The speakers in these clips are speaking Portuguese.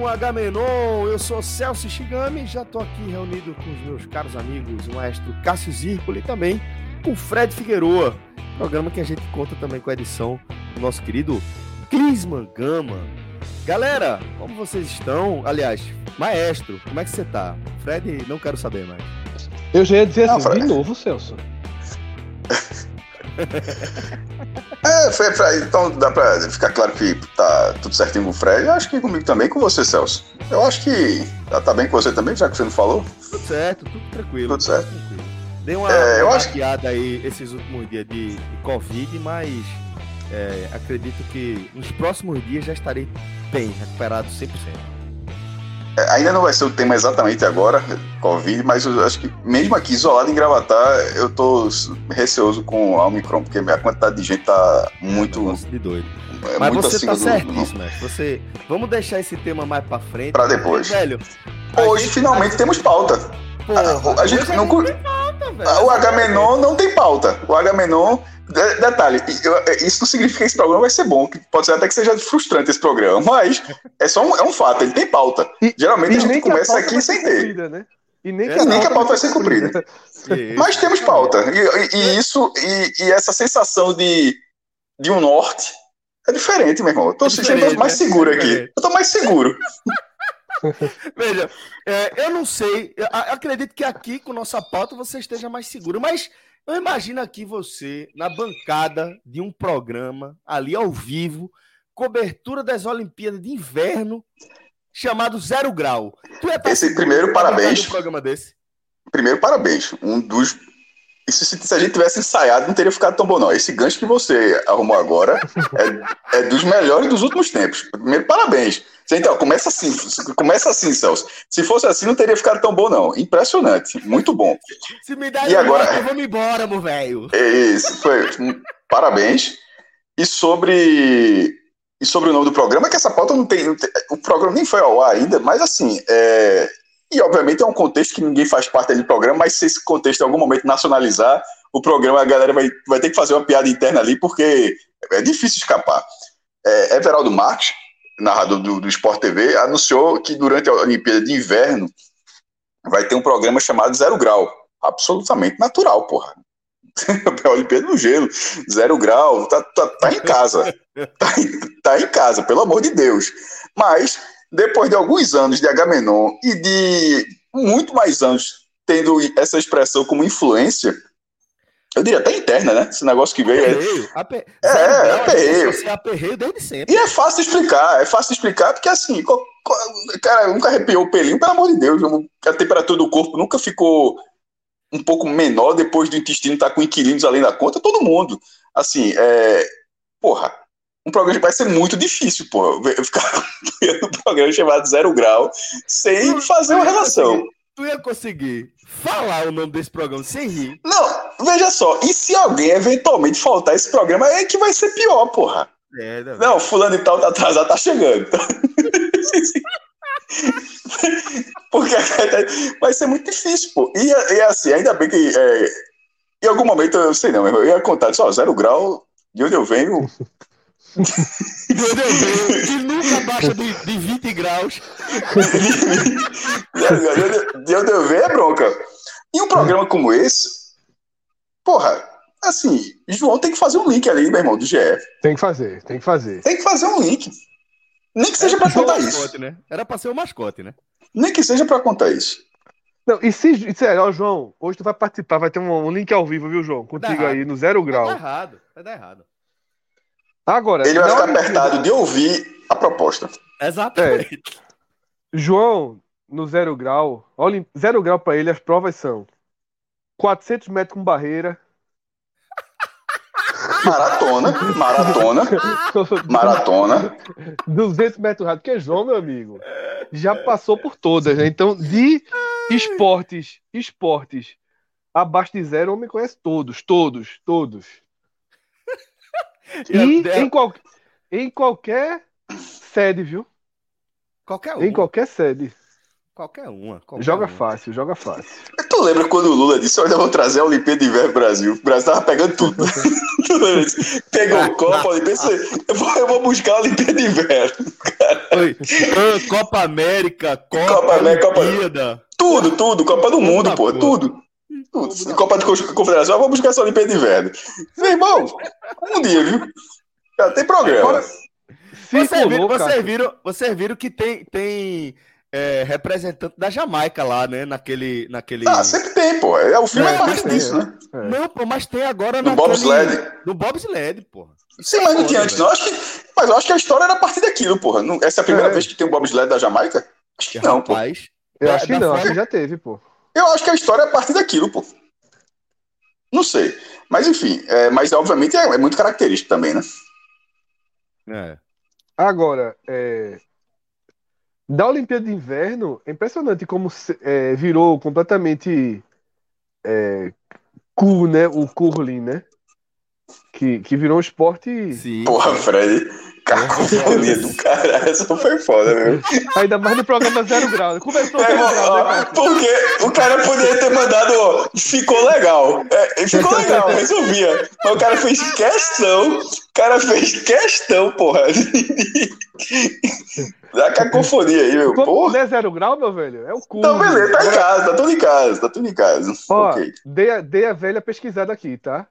Um Agamenon, eu sou Celso Shigami, já estou aqui reunido com os meus caros amigos, o maestro Cássio Zirpoli e também com o Fred Figueroa, programa que a gente conta também com a edição do nosso querido Clisman Gama. Galera, como vocês estão? Aliás, maestro, como é que você tá? Fred, não quero saber mais. Eu já ia dizer não, assim, Fred. de novo, Celso. É, foi pra, então dá pra ficar claro que tá tudo certinho com o Fred. Eu acho que comigo também, com você, Celso. Eu acho que tá, tá bem com você também, já que você não falou. Tudo certo, tudo tranquilo. Tudo certo. Tranquilo. Dei uma, é, uma acho... aí esses últimos dias de, de Covid, mas é, acredito que nos próximos dias já estarei bem, recuperado 100%. É, ainda não vai ser o tema exatamente agora, Covid, mas eu acho que mesmo aqui isolado em Gravatar, eu tô receoso com a Omicron, porque a quantidade de gente tá muito. de doido. É mas muito você tá certíssimo, né? Você... Vamos deixar esse tema mais pra frente. Pra depois. Porque, velho, Hoje finalmente temos pauta. Porra, a, a gente não. tem pauta, velho. O Agamenon não tem pauta. O Agamenon Detalhe, isso não significa que esse programa vai ser bom, que pode ser até que seja frustrante esse programa, mas é só um, é um fato, ele tem pauta. E, Geralmente e a gente começa a aqui sem ter. Né? E nem, que, e nem que a pauta vai ser cumprida. mas temos pauta. E, e isso, e, essa sensação de, de um norte é diferente, meu irmão. Eu tô é sentindo mais né? seguro aqui. Eu tô mais seguro. Veja, é, eu não sei, eu acredito que aqui com nossa pauta você esteja mais seguro, mas eu imagino aqui você na bancada de um programa, ali ao vivo, cobertura das Olimpíadas de Inverno, chamado Zero Grau. Esse primeiro parabéns. Um programa desse? Primeiro parabéns. Um dos isso se, se, a gente tivesse ensaiado, não teria ficado tão bom, não. Esse gancho que você arrumou agora é, é dos melhores dos últimos tempos. Primeiro, parabéns. Então, começa assim, começa assim, Celso. Se fosse assim, não teria ficado tão bom, não. Impressionante, muito bom. Se me dá e agora, eu vou me embora, meu velho. É isso, foi. Parabéns. E sobre e sobre o nome do programa, que essa pauta não tem, não tem, O programa nem foi ao ar ainda, mas assim, é, e, obviamente, é um contexto que ninguém faz parte do programa, mas se esse contexto em algum momento nacionalizar, o programa, a galera vai, vai ter que fazer uma piada interna ali, porque é difícil escapar. É, Everaldo Marques, narrador do, do Sport TV, anunciou que durante a Olimpíada de Inverno vai ter um programa chamado Zero Grau. Absolutamente natural, porra. a Olimpíada no gelo, zero grau, tá, tá, tá em casa. Tá, tá em casa, pelo amor de Deus. Mas depois de alguns anos de Agamenon e de muito mais anos tendo essa expressão como influência, eu diria até interna, né? Esse negócio que veio. Aperreio. É, é, é aperreio. aperreio desde sempre. E é fácil explicar, é fácil explicar, porque assim, cara, nunca arrepiou o pelinho, pelo amor de Deus, a temperatura do corpo nunca ficou um pouco menor depois do intestino estar tá com inquilinos além da conta, todo mundo. Assim, é. Porra, um programa que vai ser muito difícil, pô. Eu ficar no programa chamado Zero Grau sem fazer uma relação. Tu ia conseguir falar o nome desse programa sem rir? Não, veja só. E se alguém eventualmente faltar esse programa, é que vai ser pior, porra. É, não, não, fulano e tal tá atrasado, tá chegando. Porque vai ser muito difícil, pô. E, e assim, ainda bem que é, em algum momento, eu sei não, eu ia contar só zero grau, de onde eu venho, que nunca baixa de, de 20 graus. de onde eu ver é bronca. E um programa como esse, porra, assim, João tem que fazer um link ali, meu irmão, do GF. Tem que fazer, tem que fazer. Tem que fazer um link. Nem que seja para contar mascote, isso. Né? Era para ser o mascote, né? Nem que seja para contar isso. Não, e se, se ó, João, hoje tu vai participar, vai ter um, um link ao vivo, viu, João? Contigo aí, no zero grau. Vai dar errado, vai dar errado. Agora. Ele vai ficar apertado de ouvir a proposta. Exatamente. É. João, no zero grau, olha, zero grau para ele, as provas são 400 metros com barreira. Maratona, maratona, maratona. 200 metros rápido, porque João, meu amigo, já passou por todas, né? Então, de esportes, esportes abaixo de zero, o homem conhece todos, todos, todos. E em, qual, em qualquer sede, viu? Qualquer um. Em qualquer sede. Qualquer uma. Qualquer joga uma. fácil, joga fácil. Tu lembra quando o Lula disse: Olha, eu vou trazer a Olimpíada de Inverno pro Brasil? O Brasil tava pegando tudo. Pegou Copa, Olimpíada. Eu vou, eu vou buscar a Olimpíada de Inverno. Foi. Copa América, Copa, Copa América, Olimpíada. Tudo, tudo. Copa do Mundo, pô. Tudo. Tudo. Copa de Confederação, eu vou buscar essa Olimpíada de Inverno. Meu irmão, um dia, viu? Já tem programa. Vocês viram, você viram, você viram que tem, tem é, representante da Jamaica lá, né? Naquele, naquele. Ah, sempre tem, pô. É, o filme é, é parte disso, né? É. Não, pô, mas tem agora no Bobsled. No Bobsled, pô. Sim, mas não tinha antes, não. Acho que, mas eu acho que a história era a partir daquilo, porra. Não, essa é a primeira é. vez que tem o Bobsled da Jamaica? Acho que não, Rapaz, pô. Eu acho que não, forma... acho que já teve, pô. Eu acho que a história é a partir daquilo, pô. Não sei. Mas enfim, é, mas obviamente é, é muito característico também, né? É. Agora, é, da Olimpíada de Inverno, é impressionante como é, virou completamente é, cool, né? O curling, né? Que, que virou um esporte. Sim. Porra, Fred. Cacofonia do caralho, essa foi foda, meu. Ainda mais no programa Zero Grau. Começou é, Zero Grau, né, Porque o cara poderia ter mandado, ó, ficou legal. É, ficou legal, resolvia. Mas o cara fez questão, o cara fez questão, porra. Da cacofonia aí, meu. Como porra. não é Zero Grau, meu velho? É o cu. Não, beleza, tá em casa, tá tudo em casa, tá tudo em casa. Ó, okay. dei, a, dei a velha pesquisada aqui, tá?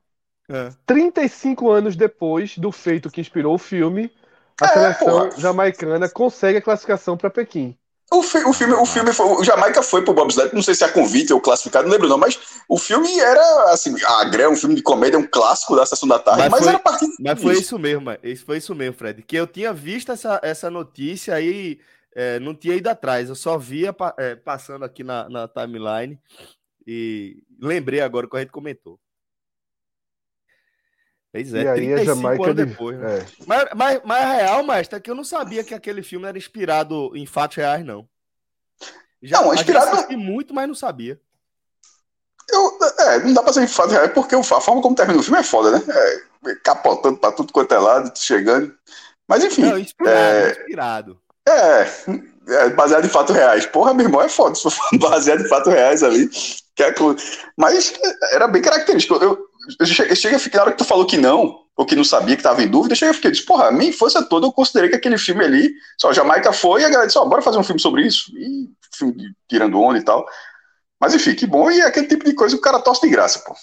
É. 35 anos depois do feito que inspirou o filme, a é, seleção porra. jamaicana consegue a classificação para Pequim. O, fi o, filme, o filme foi, o Jamaica foi pro bobsled, não sei se é convite ou classificado, não lembro não, mas o filme era assim, a Gré, um filme de comédia, um clássico da sessão da tarde, mas, mas foi, era parte Mas foi isso mesmo, isso foi isso mesmo, Fred, que eu tinha visto essa, essa notícia aí, é, não tinha ido atrás, eu só via é, passando aqui na, na timeline e lembrei agora que a gente comentou. Pois é, e aí 35 a Jamaica anos depois. Né? É. Mas, mas, mas a real, mestre, é que eu não sabia que aquele filme era inspirado em fatos reais, não. Já, não, inspirado. Eu muito, mas não sabia. Eu, é, não dá pra ser em fatos reais, porque a forma como termina o filme é foda, né? É, capotando pra tudo quanto é lado, chegando. Mas enfim. Não, inspirado, é, inspirado. É, é, baseado em fatos reais. Porra, meu irmão, é foda se for baseado em fatos reais ali. Que é, mas era bem característico. Eu, eu cheguei a ficar, na hora que tu falou que não, ou que não sabia, que tava em dúvida, eu cheguei a ficar, disse, porra, a minha infância toda eu considerei que aquele filme ali, só Jamaica foi, e a galera disse, ó, bora fazer um filme sobre isso, e filme de, tirando onda e tal. Mas enfim, que bom, e é aquele tipo de coisa que o cara tosse de graça, pô.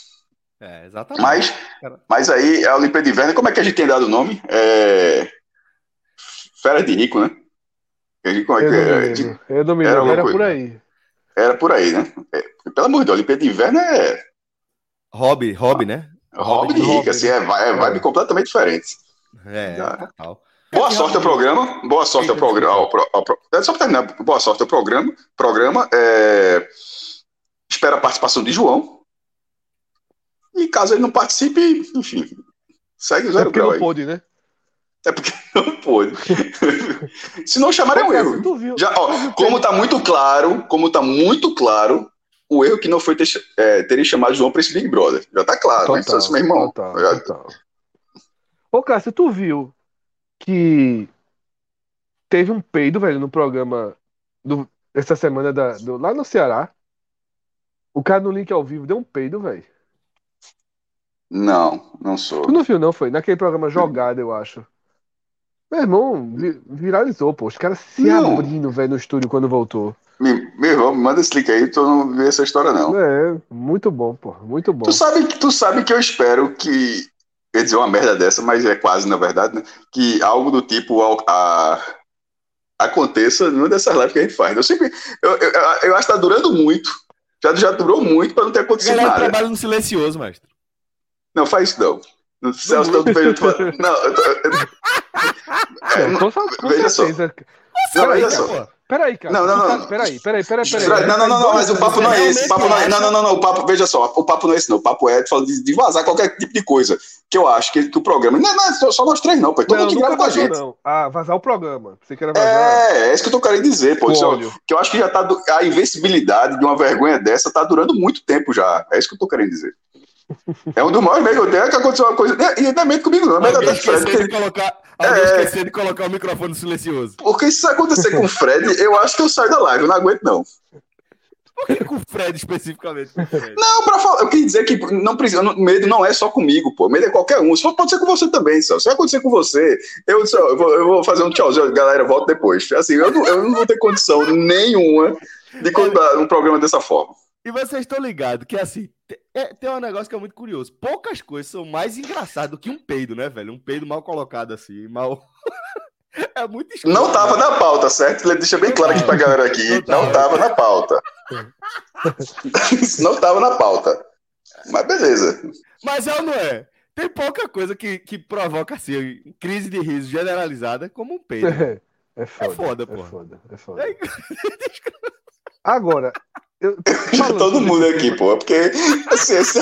É, exatamente. Mas, mas aí, a Olimpíada de Inverno, como é que a gente tem dado o nome? É... Férias de Rico, né? Eu, não me eu não me era, era por aí. Era por aí, né? É, pelo amor de Deus, Olimpíada de Inverno é Hobby, hobby, né? Hobby de rico, assim, é, é vibe completamente diferente. É, total. Boa sorte ao programa. Boa sorte ao programa. Ao, ao, ao, só para terminar, boa sorte ao programa. Programa. É, espera a participação de João. E caso ele não participe, enfim, segue o zero é porque grau não pôde, né? É porque não pôde. Se não chamar é um erro. Já, ó, como tá muito claro, como tá muito claro, o erro que não foi ter, é, terem chamado João para esse Big Brother. Já tá claro, né? total, né? meu irmão. Total, já... total. Ô, Cássio, tu viu que teve um peido, velho, no programa do, essa semana da, do, lá no Ceará? O cara no link ao vivo deu um peido, velho. Não, não sou. Tu não viu, não, foi? Naquele programa Jogada, eu acho. Meu irmão, viralizou, pô. Os caras se não. abrindo, velho, no estúdio quando voltou. Meu irmão, me manda esse link aí, tu não vê essa história, não. É, muito bom, pô, muito bom. Tu sabe, tu sabe que eu espero que. Quer dizer uma merda dessa, mas é quase, na verdade, né? Que algo do tipo a, aconteça numa dessas lives que a gente faz. Eu sempre. Eu, eu, eu acho que tá durando muito. Já, já durou muito pra não ter acontecido Galera nada. trabalha no silencioso, mestre. Não, faz isso não. No Celso, eu tô falando- Não, eu tô- eu- É, Não, com, com veja só. Não, Peraí, veja só. Peraí, cara. Não, não, não. tá- Peraí, peraí, peraí, peraí. Não, não, não, não, mas o papo não é esse. O papo não é, não, não, não, não, o papo, veja só, o papo não é esse, não. O papo é fala de, de vazar qualquer tipo de coisa. Que eu acho que, que o programa. Não, não, só- só nós três, não, pô. Todo Não, mundo que grava com a gente. não. Ah, vazar o programa. Você quer vazar É, é isso que eu tô querendo dizer, pô. Isso é- que eu acho que já tá. A invencibilidade de uma vergonha dessa tá durando muito tempo já. É isso que eu tô querendo dizer. É um dos maiores eu tenho é que aconteceu uma coisa. E é medo comigo, não. É Alguém esqueceu de colocar, alguém É. esqueceu de colocar o microfone silencioso. Porque se isso acontecer com o Fred, eu acho que eu saio da live. Eu não aguento, não. Por que com o Fred especificamente? O Fred? Não, pra falar, eu queria dizer que não precisa, medo não é só comigo, pô. Medo é qualquer um. Só pode ser com você também, só. Se acontecer com você, eu, só, eu, vou, eu vou fazer um tchauzinho, galera, volto depois. Assim, eu não, eu não vou ter condição nenhuma de contar um programa dessa forma. E vocês estão ligados que, assim, é- tem um negócio que é muito curioso. Poucas coisas são mais engraçadas do que um peido, né, velho? Um peido mal colocado assim, mal. é muito escuro. Não tava na pauta, certo? Ele deixa bem claro aqui pra galera aqui. Não tava. Na pauta. Não tava na pauta. Mas beleza. Mas é ou não é? Tem pouca coisa que, que provoca, assim, crise de riso generalizada como um peido. É, é foda. foda, é foda, é foda. É, Agora, eu, Todo mundo aqui, pô. Porque assim, esse-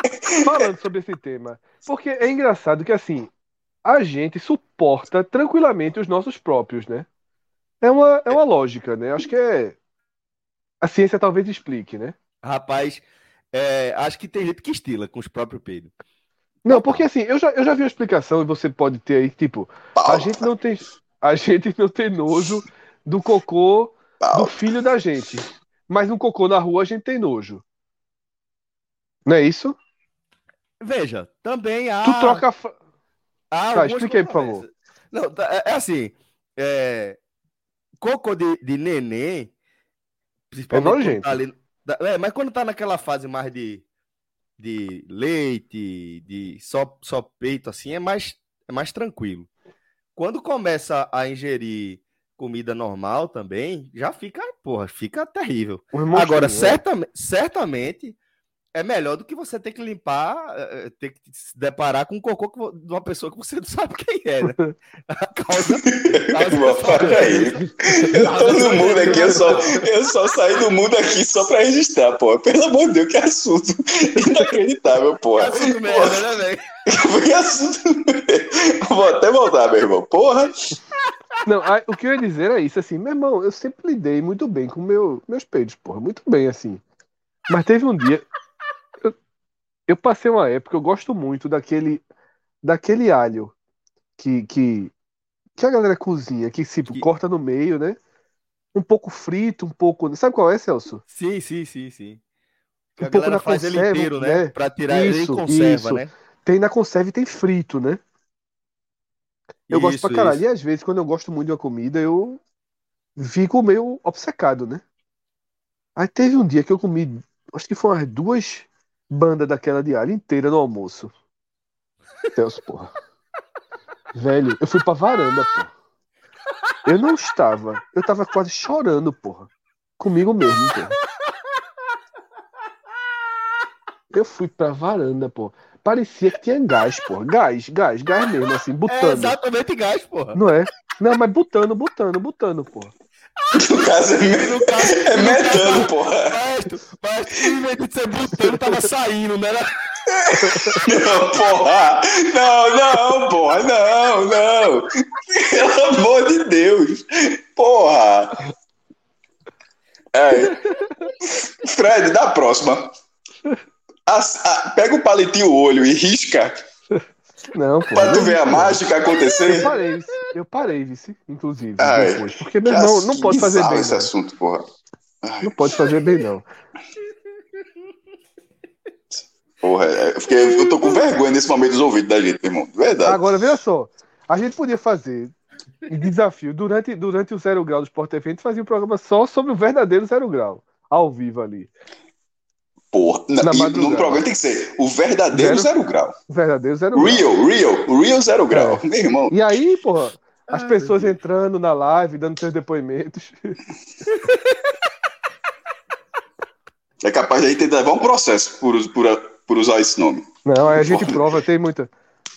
falando sobre esse tema. Porque é engraçado que, assim, a gente suporta tranquilamente os nossos próprios, né? É uma, é uma lógica, né? Acho que é. A ciência talvez explique, né? Rapaz, é, acho que tem gente que estila com os próprios peidos. Não, porque assim, eu já, eu já vi uma explicação e você pode ter aí, tipo, a gente não tem, a gente não tem nojo do cocô do filho da gente. Mas no cocô na rua a gente tem nojo. Não é isso? Veja, também há. Tu troca. a fa- há Tá, explica aí, por controvérsias. Não, tá, é, é assim. É, cocô de, de neném. Principalmente quando nojento. tá ali- é, mas quando tá naquela fase mais de, de leite, de só, só peito, assim, é mais, é mais tranquilo. Quando começa a ingerir comida normal também, já fica, porra, fica terrível. Agora, né? certamente, certamente é melhor do que você ter que limpar, eh, eh, ter que se deparar com um cocô que de uma pessoa que você não sabe quem é, né? A causa. Pô, para aí. Eu tô no mundo aqui, eu só, eu só saí do mundo aqui só pra registrar, pô. Pelo amor de Deus, que assunto inacreditável, porra. Assunto merda, né, velho? Que assunto. Vou até voltar, meu irmão. Porra. Não, aí, o que eu ia dizer é isso, assim, meu irmão, eu sempre lidei muito bem com meu, meus peitos, porra, muito bem, assim. Mas teve um dia, eu, eu passei uma época, eu gosto muito daquele, daquele alho que, que, que a galera cozinha, que se Que- corta no meio, né? Um pouco frito, um pouco, sabe qual é, Celso? Sim, sim, sim, sim. Que Um a pouco na faz ele conserva, inteiro, né? né? Pra tirar ele em Isso, conserva, isso. né? Tem na conserva e tem frito, né? Eu gosto Isso, pra caralho. isso. E às vezes, quando eu gosto muito de uma comida, eu fico meio obcecado, né? Aí teve um dia que eu comi, acho que foram umas duas bandas daquela alho inteira no almoço. Celso, porra. Velho, eu fui pra varanda, porra. Eu não estava. Eu tava quase chorando, porra. Comigo mesmo, porra. Eu fui pra varanda, porra. Parecia que tinha gás, porra. Gás, gás, gás mesmo, assim, É botando. exatamente gás, porra. Não é? Não, mas botando, botando, botando, pô. No caso, é, No caso, é no metano, caso, porra. Maestro, mas em vez de ser botando, tava saindo, né? Não, porra. Não, não, porra. Não, não. Pelo amor de Deus. Porra. É. Fred, da próxima. Pega o palitinho o olho e risca Não, pô. pra tu ver a mágica Eu acontecer. parei, vice. eu parei, vice, inclusive, Ai, depois. Porque, meu irmão, não pode fazer bem, esse não. assunto, porra. Não pode fazer bem, não. Porra, é, porque eu tô com vergonha nesse momento dos ouvidos da gente, irmão. De Verdade. Agora, veja só. A gente podia fazer um desafio. Durante, durante o Zero Grau do Sport TV, a gente fazia um programa só sobre o verdadeiro Zero Grau. Ao vivo ali. Porra. Não, Na e no programa tem que ser o verdadeiro Zero- zero, grau. O verdadeiro Zero Grau. Real, real, real zero grau. É. Meu irmão. E aí, porra, as Ai, pessoas entrando na live, dando seus depoimentos. É capaz de a gente levar um processo por, por, por usar esse nome. Não, aí a gente prova, tem muita.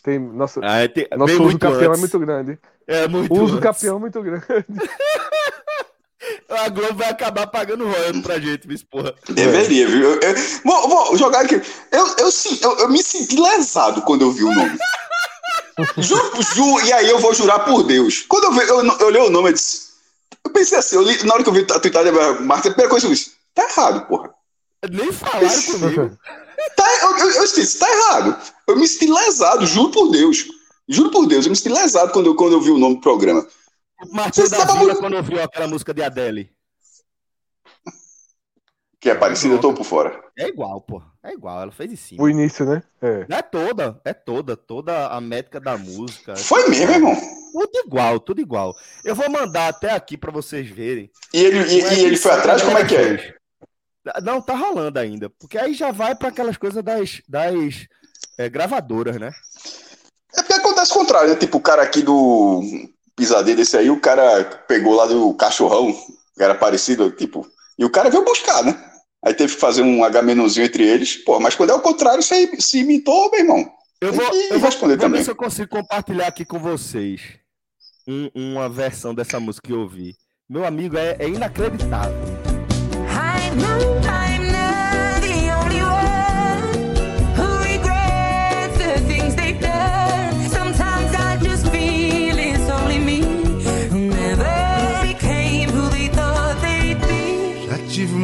Tem, nossa, Ah, tem- nosso uso antes. é muito grande. É muito O uso antes. campeão é muito grande. A Globo vai acabar pagando royalties pra gente, bicho, porra. Deveria, viu? Eu, eu- vou, vou jogar aqui. Eu, eu, eu, eu me senti lesado quando eu vi o nome. Juro, juro, e aí eu vou jurar por Deus. Quando eu, vi, eu, eu olhei o nome, eu disse. Eu pensei assim, eu li- na hora que eu vi a tuitada da a primeira coisa que eu disse: tá errado, porra. Nem falaram comigo. Tá, eu, eu, eu disse, tá errado. Eu me senti lesado, juro por Deus. Juro por Deus, eu me senti lesado quando quando eu vi o nome do programa. Martinho da Vila muito- quando ouviu aquela música de Adele. Que é parecido, eu tô por fora. É igual, pô. É igual, ela fez em cima. O início, né? É. Não é toda, é toda, toda a métrica da música. Foi mesmo, irmão. Tudo igual, tudo igual. Eu vou mandar até aqui pra vocês verem. E ele, e, é e ele foi isso, atrás, como é que é? Não, tá rolando ainda. Porque aí já vai pra aquelas coisas das, das é, gravadoras, né? É porque acontece o contrário, né? Tipo, o cara aqui do pisadeiro desse aí, o cara pegou lá do cachorrão, que era parecido, tipo, e o cara veio buscar, né? Aí teve que fazer um H-menuzinho entre eles. Pô, mas quando é o contrário, você se imitou, meu irmão. Eu vou, eu vou, responder vou ver também. se eu consigo compartilhar aqui com vocês um- uma versão dessa música que eu ouvi. Meu amigo, é, é inacreditável. I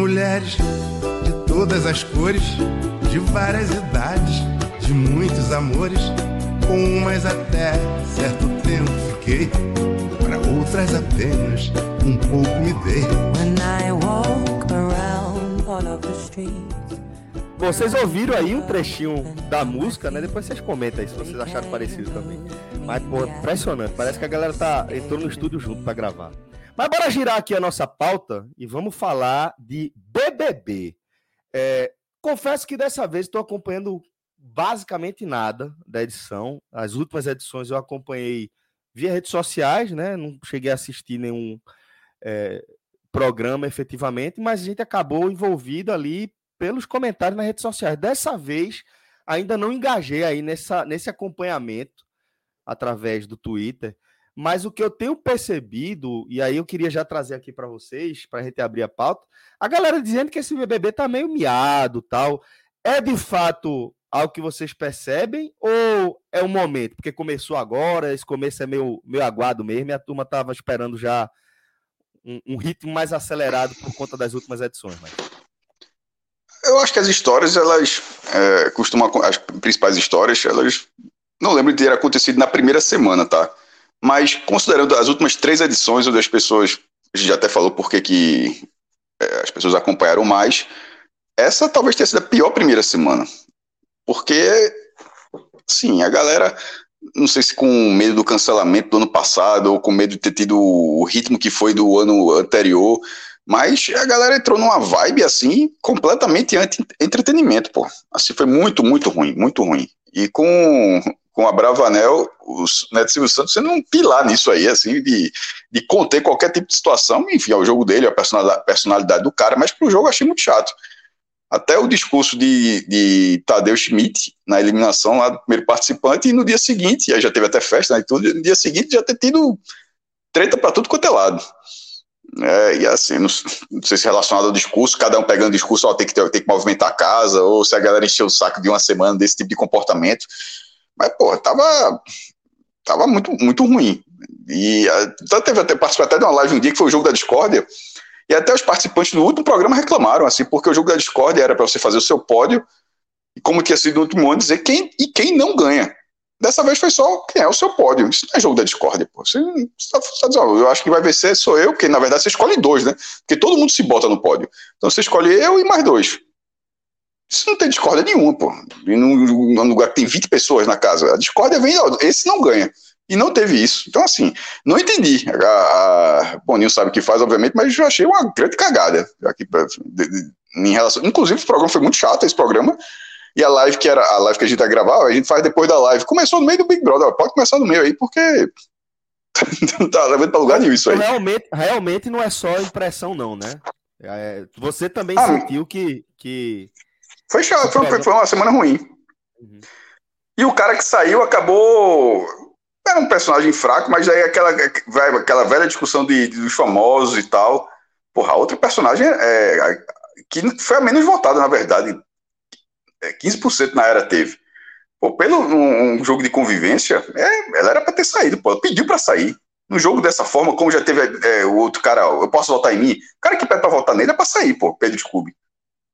mulheres de todas as cores, de várias idades, de muitos amores. Com umas até certo tempo fiquei, para outras apenas um pouco me dei. When I walk around all of the streets. Vocês ouviram aí um trechinho da música, né? Depois vocês comentam aí se vocês acharam parecido também. Mas, pô, impressionante. Parece que a galera tá, entrou no estúdio junto pra gravar. Mas bora girar aqui a nossa pauta e vamos falar de BBB. É, confesso que dessa vez estou acompanhando basicamente nada da edição. As últimas edições eu acompanhei via redes sociais, né? Não cheguei a assistir nenhum é, programa efetivamente, mas a gente acabou envolvido ali pelos comentários nas redes sociais. Dessa vez, ainda não engajei aí nessa, nesse acompanhamento através do Twitter, mas o que eu tenho percebido, e aí eu queria já trazer aqui para vocês, para a gente abrir a pauta, a galera dizendo que esse BBB tá meio miado tal. É de fato algo que vocês percebem ou é um momento? Porque começou agora, esse começo é meio, meio aguado mesmo, e a turma tava esperando já um, um ritmo mais acelerado por conta das últimas edições. Mas... Eu acho que as histórias, elas é, costumam. As principais histórias, elas. Não lembro de ter acontecido na primeira semana, tá? Mas considerando as últimas três edições, onde as pessoas. A gente já até falou por que que, é, as pessoas acompanharam mais. Essa talvez tenha sido a pior primeira semana. Porque, sim, a galera. Não sei se com medo do cancelamento do ano passado, ou com medo de ter tido o ritmo que foi do ano anterior. Mas a galera entrou numa vibe assim, completamente anti-entretenimento, pô. Assim, foi muito, muito ruim, muito ruim. E com, com a Bravanel, o Neto Silvio Santos sendo um pilar nisso aí, assim, de, de conter qualquer tipo de situação. Enfim, é o jogo dele, a personalidade, do cara, mas pro jogo achei muito chato. Até o discurso de, de Tadeu Schmidt na eliminação lá do primeiro participante, e no dia seguinte, aí já teve até festa né, e tudo, no dia seguinte já ter tido treta para tudo quanto é lado. É, e assim, não, não, sei se relacionado ao discurso, cada um pegando discurso, ó, tem que, ter, tem que movimentar a casa, ou se a galera encheu o saco de uma semana desse tipo de comportamento. Mas, pô, tava, tava muito, muito ruim. E até teve até participar até de uma live um dia que foi o jogo da discórdia, e até os participantes do último programa reclamaram, assim, porque o jogo da discórdia era para você fazer o seu pódio, e como tinha sido no último ano, dizer quem e quem não ganha. Dessa vez foi só quem é o seu pódio. Isso não é jogo da discórdia, pô. Você, você dizendo, eu acho que vai vencer sou eu, porque na verdade você escolhe dois, né? Porque todo mundo se bota no pódio. Então você escolhe eu e mais dois. Isso não tem discórdia nenhuma, pô. E num, num lugar que tem 20 pessoas na casa. A discórdia vem, ó, esse não ganha. E não teve isso. Então, assim, não entendi. A, a Boninho sabe o que faz, obviamente, mas eu achei uma grande cagada. Aqui, de, de, em relação, inclusive, o programa foi muito chato, esse programa. E a live que era a live que a gente ia gravar, a gente faz depois da live. Começou no meio do Big Brother, pode começar no meio aí, porque não tá levando pra lugar nenhum isso aí. Realmente, realmente não é só impressão, não, né? É, você também Ah, sentiu que, que. Foi chato, foi, foi- foi uma semana ruim. Uhum. E o cara que saiu acabou. Era um personagem fraco, mas aí aquela, aquela velha discussão de, de- dos famosos e tal. Porra, a outra personagem é, que foi a menos votada, na verdade. É, 15% na era teve. Pô, pelo um, um jogo de convivência, é, ela era pra ter saído, pô. Ela pediu pra sair. No jogo dessa forma, como já teve é, o outro cara, eu posso votar em mim? O cara que pede pra votar nele é pra sair, pô, Pedro Scooby.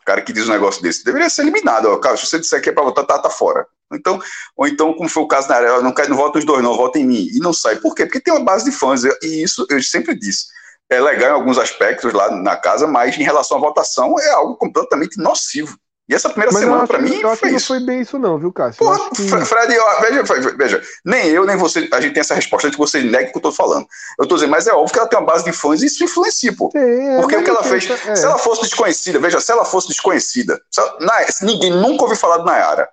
Cara que diz um negócio desse deveria ser eliminado. Ó, cara, se você disser que é pra votar, tá, tá fora. Então, ou então, como foi o caso na área, não, não vota os dois, não, vota em mim. E não sai. Por quê? Porque tem uma base de fãs. E isso eu sempre disse. É legal em alguns aspectos lá na casa, mas em relação à votação é algo completamente nocivo. E essa primeira Mas semana, pra mim, eu acho foi que não isso. foi bem isso, não, viu, Cássio? Porra, que- Fre- Fred, ó, veja, veja, nem eu, nem você, a gente tem essa resposta antes que você negue o que eu tô falando. Eu tô dizendo, mas é óbvio que ela tem uma base de fãs e isso influencia, pô. É, Porque o que ela não fez, é. se ela fosse desconhecida, veja, se ela fosse desconhecida, ela- na- ninguém nunca ouviu falar de Nayara.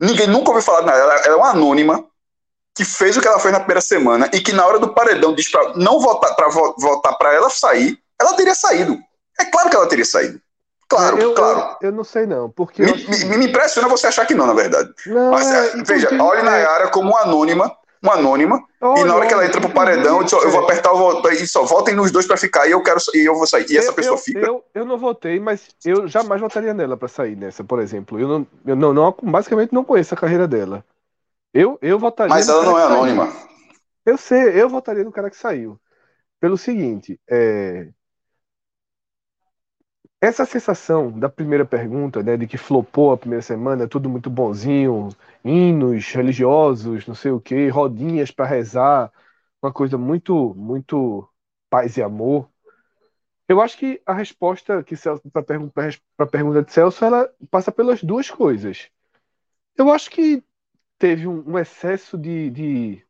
Ninguém nunca ouviu falar de Nayara. Ela, ela é uma anônima que fez o que ela fez na primeira semana e que na hora do paredão diz pra não votar para votar para ela sair, ela teria saído. É claro que ela teria saído. Claro, eu, claro. Eu, eu não sei, não. Porque. Me, acho me- me impressiona você achar que não, na verdade. Não, Mas, é, é, veja, inclusive, olhe é, Nayara como uma anônima, uma anônima, e na hora que ela entra pro paredão, eu, eu vou apertar o voto e só votem nos dois pra ficar e eu quero e eu vou sair. E essa pessoa fica. Eu, eu não votei, mas eu jamais votaria nela pra sair nessa, por exemplo. Eu não, eu não, não basicamente não conheço a carreira dela. Eu, eu votaria. Mas ela não é saiu. anônima. Eu sei, eu votaria no cara que saiu. Pelo seguinte, é... essa sensação da primeira pergunta, né, de que flopou a primeira semana, tudo muito bonzinho, hinos religiosos, não sei o quê, rodinhas para rezar, uma coisa muito, muito paz e amor. Eu acho que a resposta que para a pergunta de Celso, ela passa pelas duas coisas. Eu acho que teve um, um excesso de, de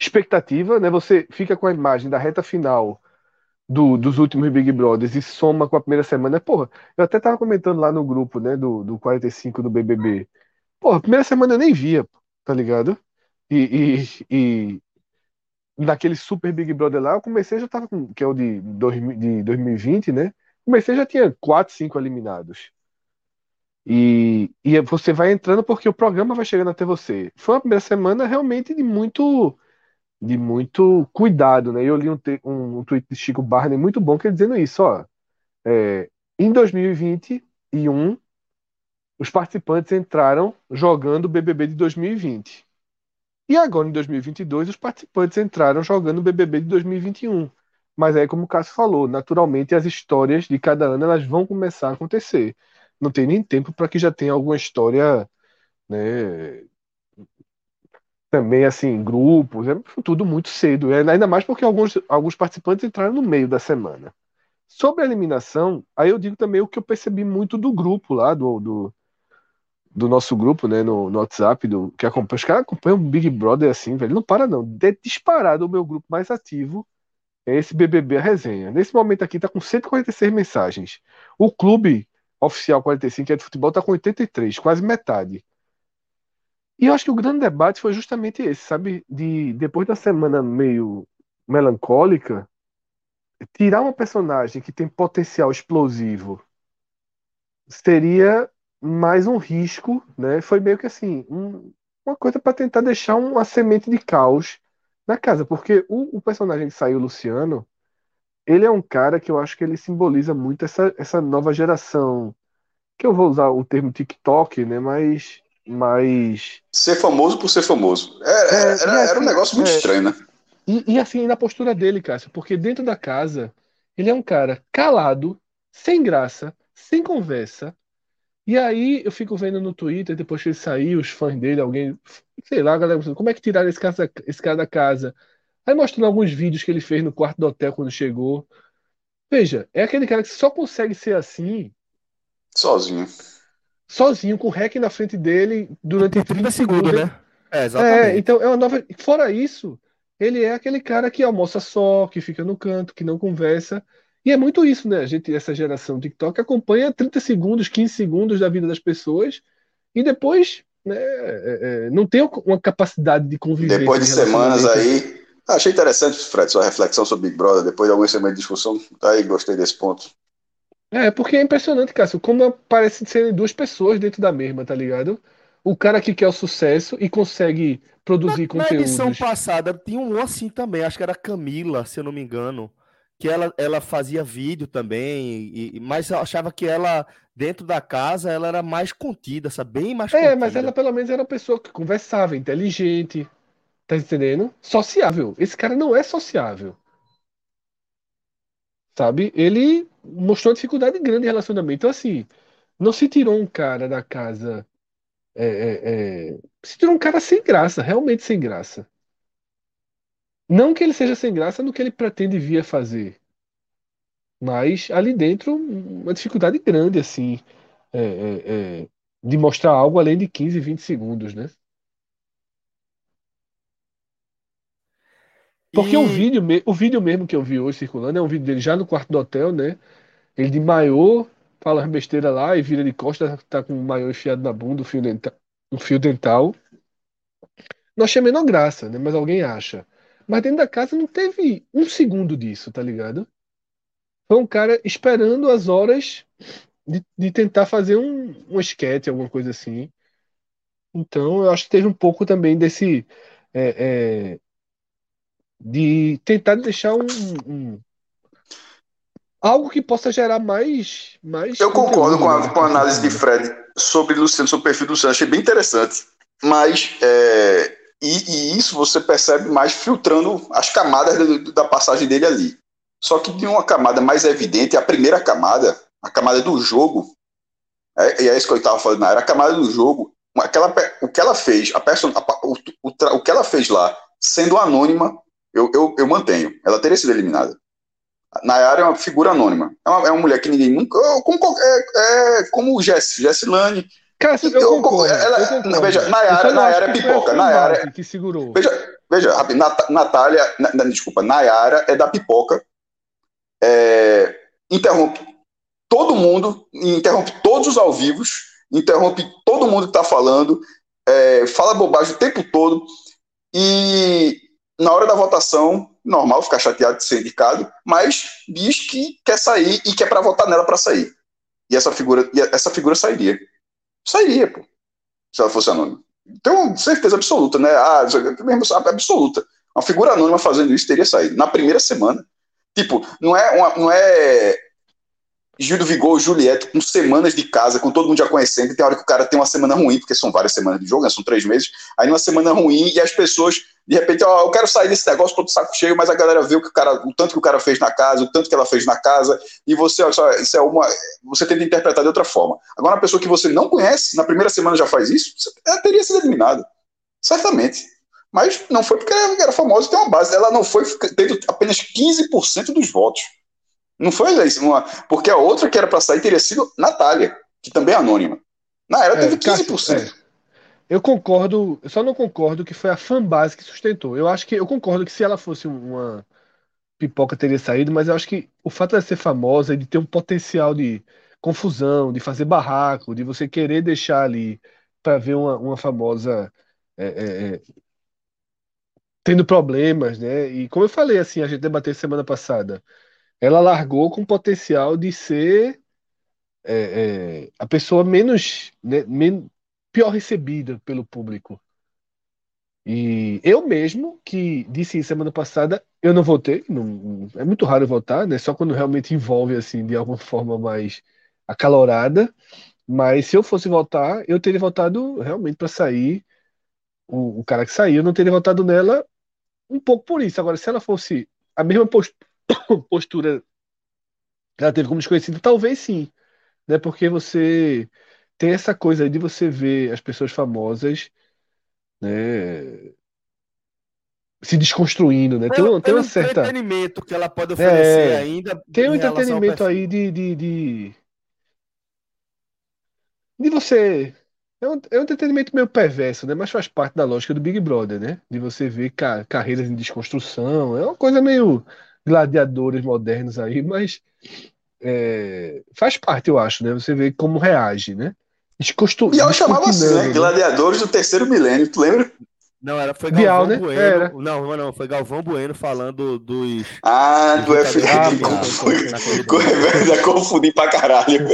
expectativa, né? Você fica com a imagem da reta final do- dos últimos Big Brothers e soma com a primeira semana. Porra, eu até tava comentando lá no grupo, né, do, do 45 do BBB. Porra, primeira semana eu nem via, tá ligado? E, e, e naquele Super Big Brother lá, eu comecei já tava com, que é o de, 2000 de 2020, né? Comecei já tinha quatro, cinco eliminados. E, e você vai entrando porque o programa vai chegando até você. Foi uma primeira semana realmente de muito de muito cuidado, né? Eu li um, um, um tweet de Chico Barney muito bom que ele dizendo isso, ó. É, em 2021, os participantes entraram jogando o BBB de 2020. E agora, em 2022, os participantes entraram jogando o BBB de 2021. Mas aí, como o Cássio falou, naturalmente as histórias de cada ano elas vão começar a acontecer. Não tem nem tempo para que já tenha alguma história, né, também assim, grupos, é tudo muito cedo. É, ainda mais porque alguns, alguns participantes entraram no meio da semana. Sobre a eliminação, aí eu digo também o que eu percebi muito do grupo lá, do, do, do nosso grupo, né, no, no WhatsApp, do, que acompanha, os caras acompanham o Big Brother assim, velho, não para não. De, disparado o meu grupo mais ativo é esse BBB a resenha. Nesse momento aqui tá com 146 mensagens. O clube oficial 45, que é de futebol, tá com 83, quase metade. E eu acho que o grande debate foi justamente esse, sabe? De depois da semana meio melancólica, tirar uma personagem que tem potencial explosivo seria mais um risco, né? Foi meio que assim, um- uma coisa para tentar deixar uma semente de caos na casa, porque o, o personagem que saiu, Luciano, ele é um cara que eu acho que ele simboliza muito essa, essa nova geração, que eu vou usar o termo TikTok, né? Mas, mas Ser famoso por ser famoso. É, É, era, e era assim, um negócio muito é. estranho, né? E, e assim, na postura dele, Cássio, porque dentro da casa, ele é um cara calado, sem graça, sem conversa. E aí eu fico vendo no Twitter, depois que ele saiu, os fãs dele, alguém, sei lá, a galera, como é que tiraram esse cara, esse cara da casa? Aí mostrando alguns vídeos que ele fez no quarto do hotel quando chegou. Veja, é aquele cara que só consegue ser assim, Sozinho. Sozinho, com o REC na frente dele, durante 30 segundos. né? É, É, exatamente. então é uma nova. Fora isso, ele é aquele cara que almoça só, que fica no canto, que não conversa. E é muito isso, né? A gente, essa geração TikTok acompanha 30 segundos, 15 segundos da vida das pessoas e depois, né, é, é, não tem uma capacidade de convivência. Depois de semanas aí, Achei interessante, Fred, sua reflexão sobre Big Brother, depois de algumas semanas de discussão. Tá aí, gostei desse ponto. É, porque é impressionante, Cássio, como parece serem duas pessoas dentro da mesma, tá ligado? O cara que quer o sucesso e consegue produzir Na edição conteúdos. passada tinha um assim também, acho que era Camila, se eu não me engano, que ela, ela fazia vídeo também, e- mas eu achava que ela, dentro da casa, ela era mais contida, sabe? Bem mais É, mas contida. ela pelo menos era uma pessoa que conversava, inteligente, tá entendendo? Sociável. Esse cara não é sociável. Sabe? Ele mostrou dificuldade grande em relacionamento. Então, assim, não se tirou um cara da casa. é, é, é, se tirou um cara sem graça, realmente sem graça. Não que ele seja sem graça no que ele pretende vir a fazer, mas ali dentro, uma dificuldade grande, assim, é, é, é, de mostrar algo além de 15, 20 segundos, né? Porque o E- vídeo, me- o vídeo mesmo que eu vi hoje circulando é um vídeo dele já no quarto do hotel, né? Ele de maiô, fala as besteiras lá e vira de costas, tá com o maiô enfiado na bunda, o fio dental, um fio dental. Não achei a menor graça, né? Mas alguém acha. Mas dentro da casa não teve um segundo disso, tá ligado? Foi um cara esperando as horas de, de tentar fazer um, um esquete, alguma coisa assim. Então, eu acho que teve um pouco também desse. é, é, de tentar deixar um, um- algo que possa gerar mais, mais Eu concordo com a, né, com a análise de. Fred sobre Luciano, sobre o perfil do Luciano. Achei bem interessante. Mas, é, e, e isso você percebe mais filtrando as camadas do- da passagem dele ali. Só que tem uma camada mais evidente, a primeira camada, a camada do jogo, é, e é isso que eu estava falando, era a camada do jogo, aquela, o que ela fez, a person, a o, o o que ela fez lá, sendo anônima, eu, eu, eu mantenho. Ela teria sido eliminada. Nayara é uma figura anônima. É uma, é uma mulher que ninguém nunca. Como, é, é como o Jess, Jessilane. Cara, eu, Eu- concordo. ela- eu concordo. veja, Nayara- Nayara é pipoca, fanbase Nayara- que segurou. Veja, veja Natália. na- na- desculpa, Nayara é da pipoca. É, interrompe todo mundo, interrompe todos os ao vivos, interrompe todo mundo que está falando, é, fala bobagem o tempo todo. E na hora da votação, normal ficar chateado de ser indicado, mas diz que quer sair e que é para votar nela para sair. E essa figura, e essa figura sairia. Sairia, pô. Se ela fosse anônima. Tenho certeza absoluta, né? Ah, absoluta. Uma figura anônima fazendo isso teria saído. Na primeira semana. Tipo, não é, uma, não é Gil do Vigor, Juliette, com semanas de casa, com todo mundo já conhecendo, tem hora que o cara tem uma semana ruim, porque são várias semanas de jogo, né? são três meses, aí numa semana ruim, e as pessoas, de repente, ó, eu quero sair desse negócio, tô de saco cheio, mas a galera vê o, que o, cara, o tanto que o cara fez na casa, o tanto que ela fez na casa, e você, só, isso é uma. Você tenta interpretar de outra forma. Agora, uma pessoa que você não conhece, na primeira semana já faz isso, ela teria sido eliminada. Certamente. Mas não foi porque ela era famosa e tem uma base. Ela não foi tendo apenas 15% dos votos. Não foi isso, uma, porque a outra que era para sair teria sido Natália, que também é anônima. Na era É, teve Cássio, 15%. é. Eu concordo, eu só não concordo que foi a fanbase que sustentou. Eu acho que eu concordo que se ela fosse uma pipoca teria saído, mas eu acho que o fato de ser famosa e de ter um potencial de confusão, de fazer barraco, de você querer deixar ali para ver uma, uma famosa é, é, é, tendo problemas, né? E como eu falei, assim, a gente debateu semana passada, ela largou com potencial de ser é, é, a pessoa menos, né, men- pior recebida pelo público. E eu mesmo, que disse semana passada, eu não votei, não- é muito raro votar, né? Só quando realmente envolve, assim, de alguma forma mais acalorada. Mas se eu fosse votar, eu teria votado realmente para sair o, o cara que saiu, eu não teria votado nela um pouco por isso. Agora, se ela fosse a mesma pos- postura que ela teve como desconhecida, talvez sim, né? Porque você tem essa coisa aí de você ver as pessoas famosas, né? Se desconstruindo, né? Tem, uma- tem uma certa. entretenimento que ela pode oferecer É, ainda Tem um entretenimento aí de, de, de, de você. É um, é um entretenimento meio perverso, né? Mas faz parte da lógica do Big Brother, né? De você ver ca- carreiras em desconstrução. É uma coisa meio gladiadores modernos aí, mas é, faz parte, eu acho, né? Você vê como reage, né? E ela chamava assim, né? né? Gladiadores do terceiro milênio, tu lembra? Não, era, foi Bial, Galvão né? Bueno. Era. Não, não, foi Galvão Bueno falando dos. Ah, do dos F. jogadores Ah, da- confundi- É confundi pra caralho.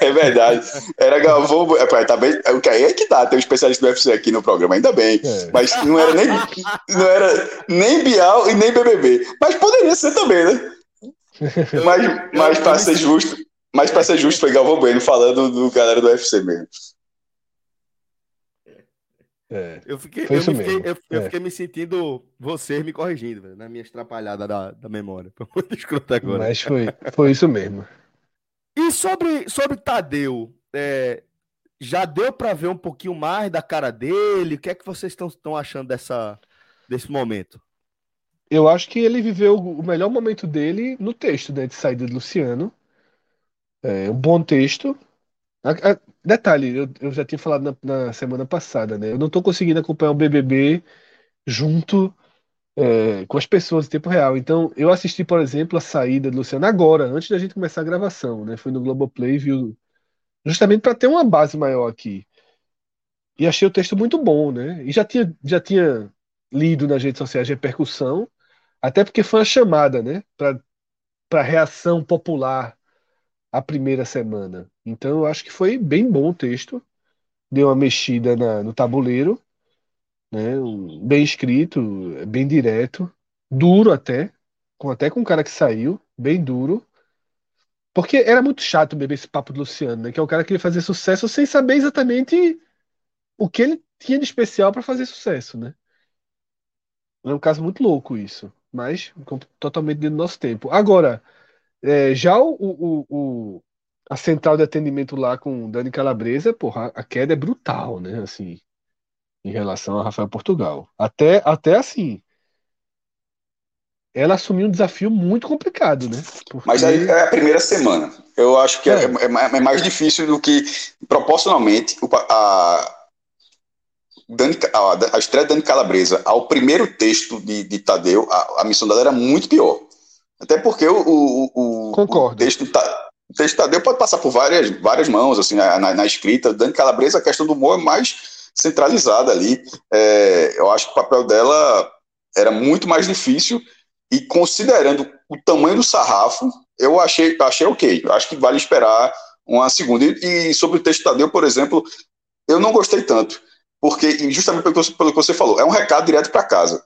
É verdade. Era Galvão. Bu- É, tá bem, é, o que aí é que dá, tem um especialista do UFC aqui no programa, ainda bem. É. Mas não era nem, não era nem Bial e nem BBB. Mas poderia ser também, né? Mas, mas pra ser justo, mas pra ser justo, foi Galvão Bueno falando do galera do UFC mesmo. É. Eu fiquei, eu, fiquei, eu, eu é. fiquei me sentindo vocês me corrigindo, velho, na minha estrapalhada da, da memória. Foi muito escroto agora. Mas foi, foi isso mesmo. E sobre, sobre Tadeu, é, já deu pra ver um pouquinho mais da cara dele? O que é que vocês estão achando dessa, desse momento? Eu acho que ele viveu o melhor momento dele no texto, né, de saída de Luciano. É um bom texto. Detalhe, eu, eu já tinha falado na, na semana passada, né? Eu não tô conseguindo acompanhar o BBB junto é, com as pessoas em tempo real. Então, eu assisti, por exemplo, a saída de Luciano agora, antes da gente começar a gravação, né? Fui no Globoplay, viu, justamente para ter uma base maior aqui. E achei o texto muito bom, né? E já tinha, já tinha lido nas redes sociais repercussão, até porque foi uma chamada, né? Para reação popular a primeira semana. Então, eu acho que foi bem bom o texto. Deu uma mexida na- no tabuleiro, né? Bem escrito, bem direto, duro até, com até com o cara que saiu, bem duro. Porque era muito chato beber esse papo do Luciano, né? Que é o cara que queria fazer sucesso sem saber exatamente o que ele tinha de especial para fazer sucesso, né? É um caso muito louco isso, mas totalmente dentro do nosso tempo. Agora, é, já o, o- o- a central de atendimento lá com Dani Calabresa, porra, a queda é brutal, né? Assim, em relação a Rafael Portugal. Até, até assim, ela assumiu um desafio muito complicado, né? Porque- Mas aí é a primeira semana. Eu acho que é, É. é mais- é mais difícil do que, proporcionalmente, o a, Dani, a, a estreia de Dani Calabresa ao primeiro texto de, de Tadeu, a, a missão dela era muito pior. Até porque o, o, o, Concordo. o texto, Ta- o texto de Tadeu pode passar por várias, várias mãos, assim, na, na, na escrita. Dani Calabresa, a questão do humor é mais centralizada ali. É, eu acho que o papel dela era muito mais difícil e considerando o tamanho do sarrafo, eu achei, achei ok. Acho que vale esperar uma segunda. E, e sobre o texto de Tadeu, por exemplo, eu não gostei tanto. Porque, justamente pelo pelo que você falou, é um recado direto para casa.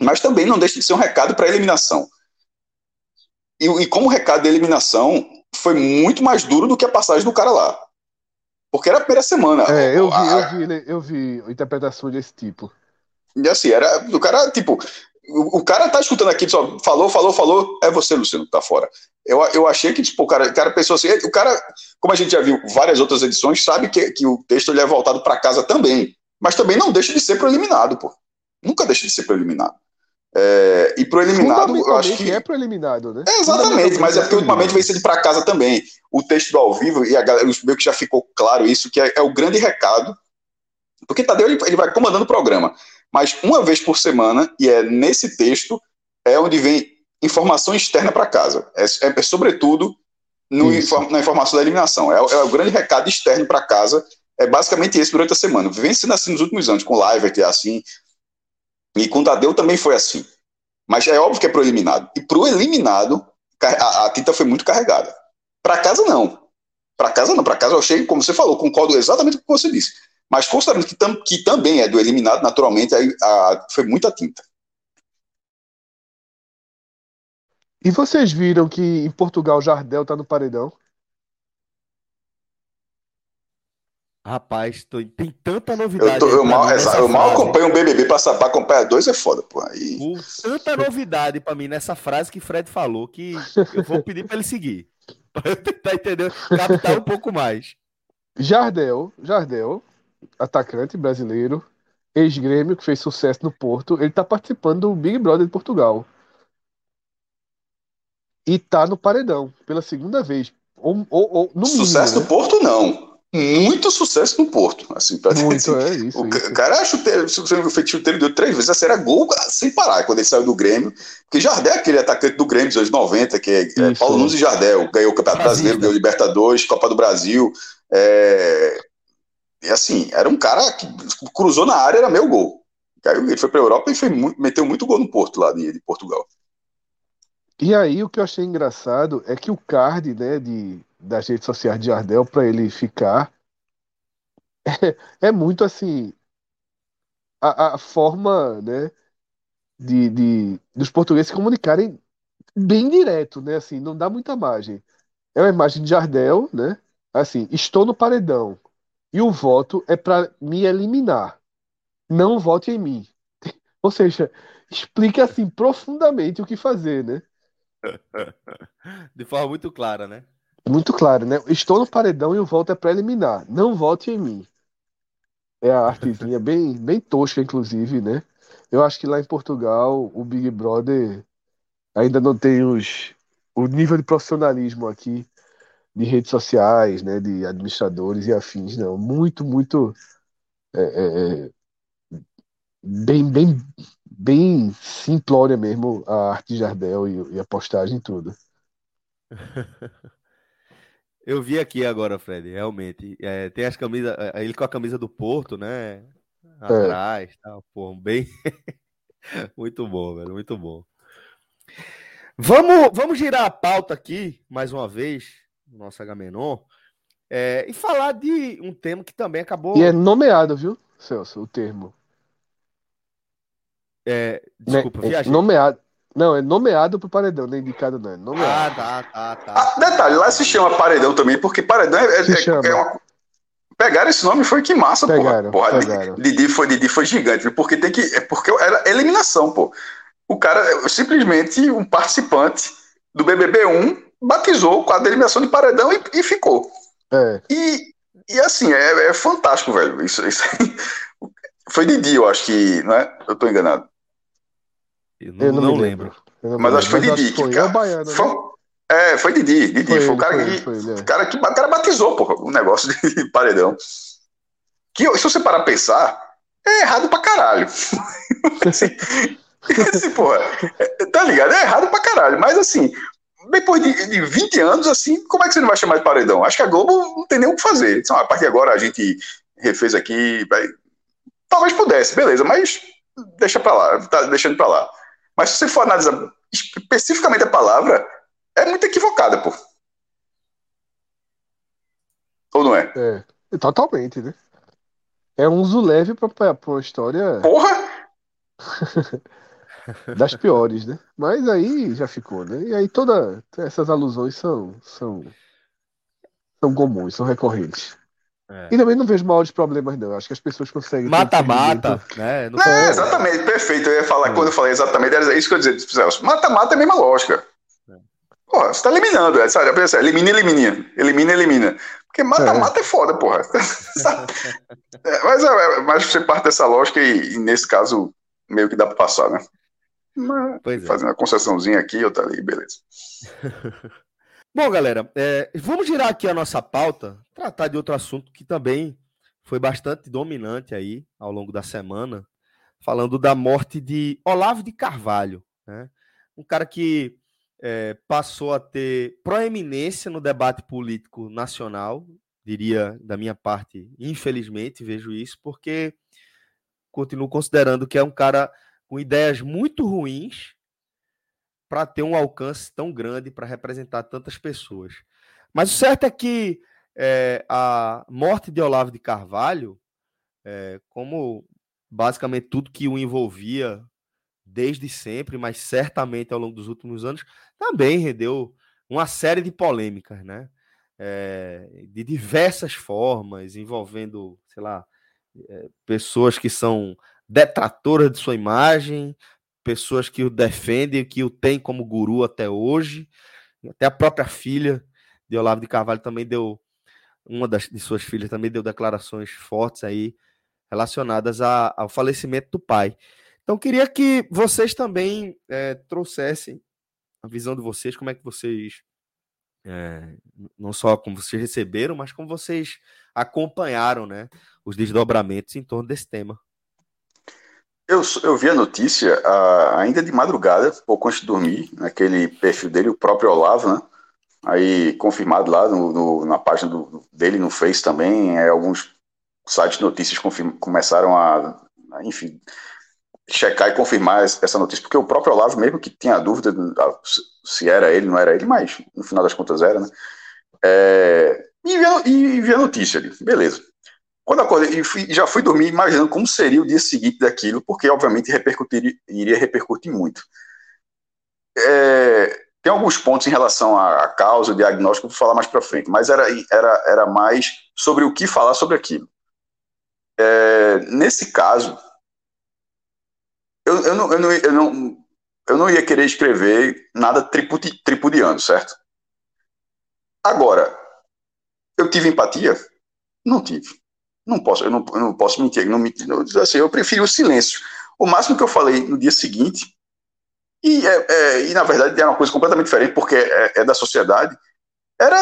Mas também não deixa de ser um recado para eliminação. E, e como recado de eliminação, foi muito mais duro do que a passagem do cara lá. Porque era a primeira semana. É, eu vi, eu vi, eu vi interpretação desse tipo. E assim, era do cara, tipo, o, o cara tá escutando aqui, só falou, falou, falou, é você, Luciano, que tá fora. Eu, eu achei que, tipo, o cara, o cara pensou assim, o cara, como a gente já viu várias outras edições, sabe que, que o texto ele é voltado para casa também. Mas também não deixa de ser pro eliminado, pô. Nunca deixa de ser pro eliminado. É, e pro eliminado, eu acho que. é pro eliminado, né? É, exatamente, mas é porque ultimamente vem sendo para casa também. O texto do ao vivo, e a galera, meio que já ficou claro isso, que é, é o grande recado. Porque Tadeu ele, ele vai comandando o programa. Mas uma vez por semana, e é nesse texto, é onde vem informação externa para casa. É, é- é sobretudo no na informação da eliminação. É, o- é o grande recado externo para casa. É basicamente esse durante a semana. Vem sendo assim nos últimos anos, com o Live é assim. E com o Tadeu também foi assim. Mas é óbvio que é pro eliminado. E pro eliminado, a, a tinta foi muito carregada. Para casa, não. Para casa, não. Para casa, eu achei, como você falou, concordo exatamente com o que você disse. Mas considerando que, tam- que também é do eliminado, naturalmente, aí a- foi muita tinta. E vocês viram que em Portugal Jardel tá no paredão? Rapaz, tô- tem tanta Eu, novidade. tô- aí eu mal, exa- eu mal acompanho o BBB para acompanhar dois é foda, pô. Aí, tanta novidade pra mim nessa frase que Fred falou que eu vou pedir pra ele seguir. Pra eu tentar entender, captar um pouco mais. Jardel, Jardel, atacante brasileiro, ex-grêmio, que fez sucesso no Porto, ele tá participando do Big Brother de Portugal. E tá no paredão, pela segunda vez. Ou, ou, ou no mínimo, sucesso né? no Porto, não. Muito sucesso no Porto. Assim, pra Muito, assim, é isso, O isso. cara é chuteiro, se você feito chuteiro deu três vezes, essa era gol sem parar quando ele saiu do Grêmio. Porque Jardel é aquele atacante do Grêmio dos anos 90, que é, é Isso. Paulo Nunes e Jardel. Ganhou o Campeonato. Brasileiro, ganhou Libertadores, Copa do Brasil. É... E assim, era um cara que cruzou na área, era meu gol. Ele foi pra Europa e foi muito- meteu muito gol no Porto lá de, de Portugal. E aí, o que eu achei engraçado é que o card, né, de, das redes sociais de Jardel para ele ficar é, muito assim a, a forma, né, de, de dos portugueses se comunicarem bem direto, né, assim, não dá muita margem. É uma imagem de Jardel, né, assim, estou no paredão e o voto é para me eliminar. Não vote em mim. Ou seja, explica assim profundamente o que fazer, né? De forma muito clara, né? Muito claro, né? Estou no paredão e o voto é para eliminar. Não vote em mim. É a artezinha bem, bem tosca, inclusive, né? Eu acho que lá em Portugal o Big Brother ainda não tem os, o nível de profissionalismo aqui de redes sociais, né? De administradores e afins, não. Muito, muito é, é, é, bem, bem, bem simplória mesmo a arte de Jardel e, e a postagem e tudo. Eu vi aqui agora, Fred, realmente. É, tem as camisas, é, ele com a camisa do Porto, né? Atrás, tal, pô, bem. muito bom, velho, muito bom. Vamos, vamos girar a pauta aqui, mais uma vez, no nosso Agamenon, é, e falar de um tema que também acabou. E é nomeado, viu, Celso, o termo. é, Né? desculpa, É viajei. nomeado. Não, é nomeado pro paredão, não é indicado, não. É Ah, nomeado. tá, tá, tá. Ah, detalhe, lá se chama Paredão também, porque Paredão é, é- Se é- chama. é uma. Pegaram esse nome foi que massa, Pegaram, porra. porra pegaram. Didi foi, Didi foi gigante, viu? porque tem que. É porque era eliminação, pô. O cara, simplesmente um participante do BBB1 batizou o quadro de eliminação de Paredão e, e ficou. É, E, e assim, é, é fantástico, velho. Isso, isso foi Didi, eu acho que, não é? Eu tô enganado. Eu não, eu não, não lembro. lembro. Eu não me Mas acho que foi Didi. foi. É cara- o baiano, né? foi- é, foi Didi. Didi Foi foi, o ele, cara foi que. ele, foi ele, é. O cara, que, o cara batizou, porra, o negócio de paredão. Que, se você parar pra pensar, é errado pra caralho. assim, assim, porra, é, tá ligado? É errado pra caralho. Mas assim, depois de, de 20 anos, assim, como é que você não vai chamar de paredão? Acho que a Globo não tem nem o que fazer. Então, a partir de agora a gente refez aqui. vai- Talvez pudesse, beleza, mas deixa pra lá, tá deixando pra lá. Mas se você for analisar especificamente a palavra, é muito equivocada, pô. Ou não é? É, totalmente, né? É um uso leve pra, pra, pra uma história Porra! das piores, né? Mas aí já ficou, né? E aí todas essas alusões são, são, são comuns, são recorrentes. É. E também não vejo maiores problemas, não. Acho que as pessoas conseguem um Mata-mata, né? É, exatamente, perfeito. Eu ia falar, É. quando eu falei exatamente, era isso que eu ia dizer. Mata-mata é a mesma lógica. Porra, você tá eliminando, é, sabe? Pensa, Elimina, elimina. Elimina, elimina. Porque mata-mata é. foda, porra. É, mas, é, mas você parte dessa lógica e, e nesse caso, meio que dá pra passar, né? Mas, Pois é. fazendo uma concessãozinha aqui, outra ali, beleza. Bom, galera, é, vamos girar aqui a nossa pauta, tratar de outro assunto que também foi bastante dominante aí ao longo da semana, falando da morte de Olavo de Carvalho, né? um cara que é, passou a ter proeminência no debate político nacional, diria da minha parte, infelizmente vejo isso, porque continuo considerando que é um cara com ideias muito ruins para ter um alcance tão grande para representar tantas pessoas. Mas o certo é que é, a morte de Olavo de Carvalho, é, como basicamente tudo que o envolvia desde sempre, mas certamente ao longo dos últimos anos, também rendeu uma série de polêmicas, né? É, de diversas formas, envolvendo, sei lá, pessoas que são detratoras de sua imagem, pessoas que o defendem, que o têm como guru até hoje. Até a própria filha de Olavo de Carvalho também deu, uma das, de suas filhas também deu declarações fortes aí relacionadas a, ao falecimento do pai. Então, queria que vocês também é, trouxessem a visão de vocês, como é que vocês, é, não só como vocês receberam, mas como vocês acompanharam né, os desdobramentos em torno desse tema. Eu, eu vi a notícia ah, ainda de madrugada, pouco antes de dormir, naquele perfil dele, o próprio Olavo, né? Aí confirmado lá no, no- na página do- dele no Face também, é, alguns sites de notícias confirm- começaram a, a, enfim, checar e confirmar es- essa notícia, porque o próprio Olavo, mesmo que tinha dúvida ah, se- se era ele, não era ele, mas no final das contas era, né? É, e, vi a, e vi a notícia ali, beleza. Quando acordei, e fui- já fui dormir imaginando como seria o dia seguinte daquilo, porque obviamente iria repercutir muito. É, tem alguns pontos em relação à, à causa, ao diagnóstico, vou falar mais para frente, mas era, era, era mais sobre o que falar sobre aquilo. É, nesse caso, eu, eu, não, eu, não, eu, não, eu não ia querer escrever nada tripudi, tripudiano, certo? Agora, eu tive empatia? Não tive. Não posso, eu não, eu não posso mentir. Não, mentir não, assim, eu prefiro o silêncio. O máximo que eu falei no dia seguinte, e, é, é, e na verdade era uma coisa completamente diferente, porque é, é da sociedade, era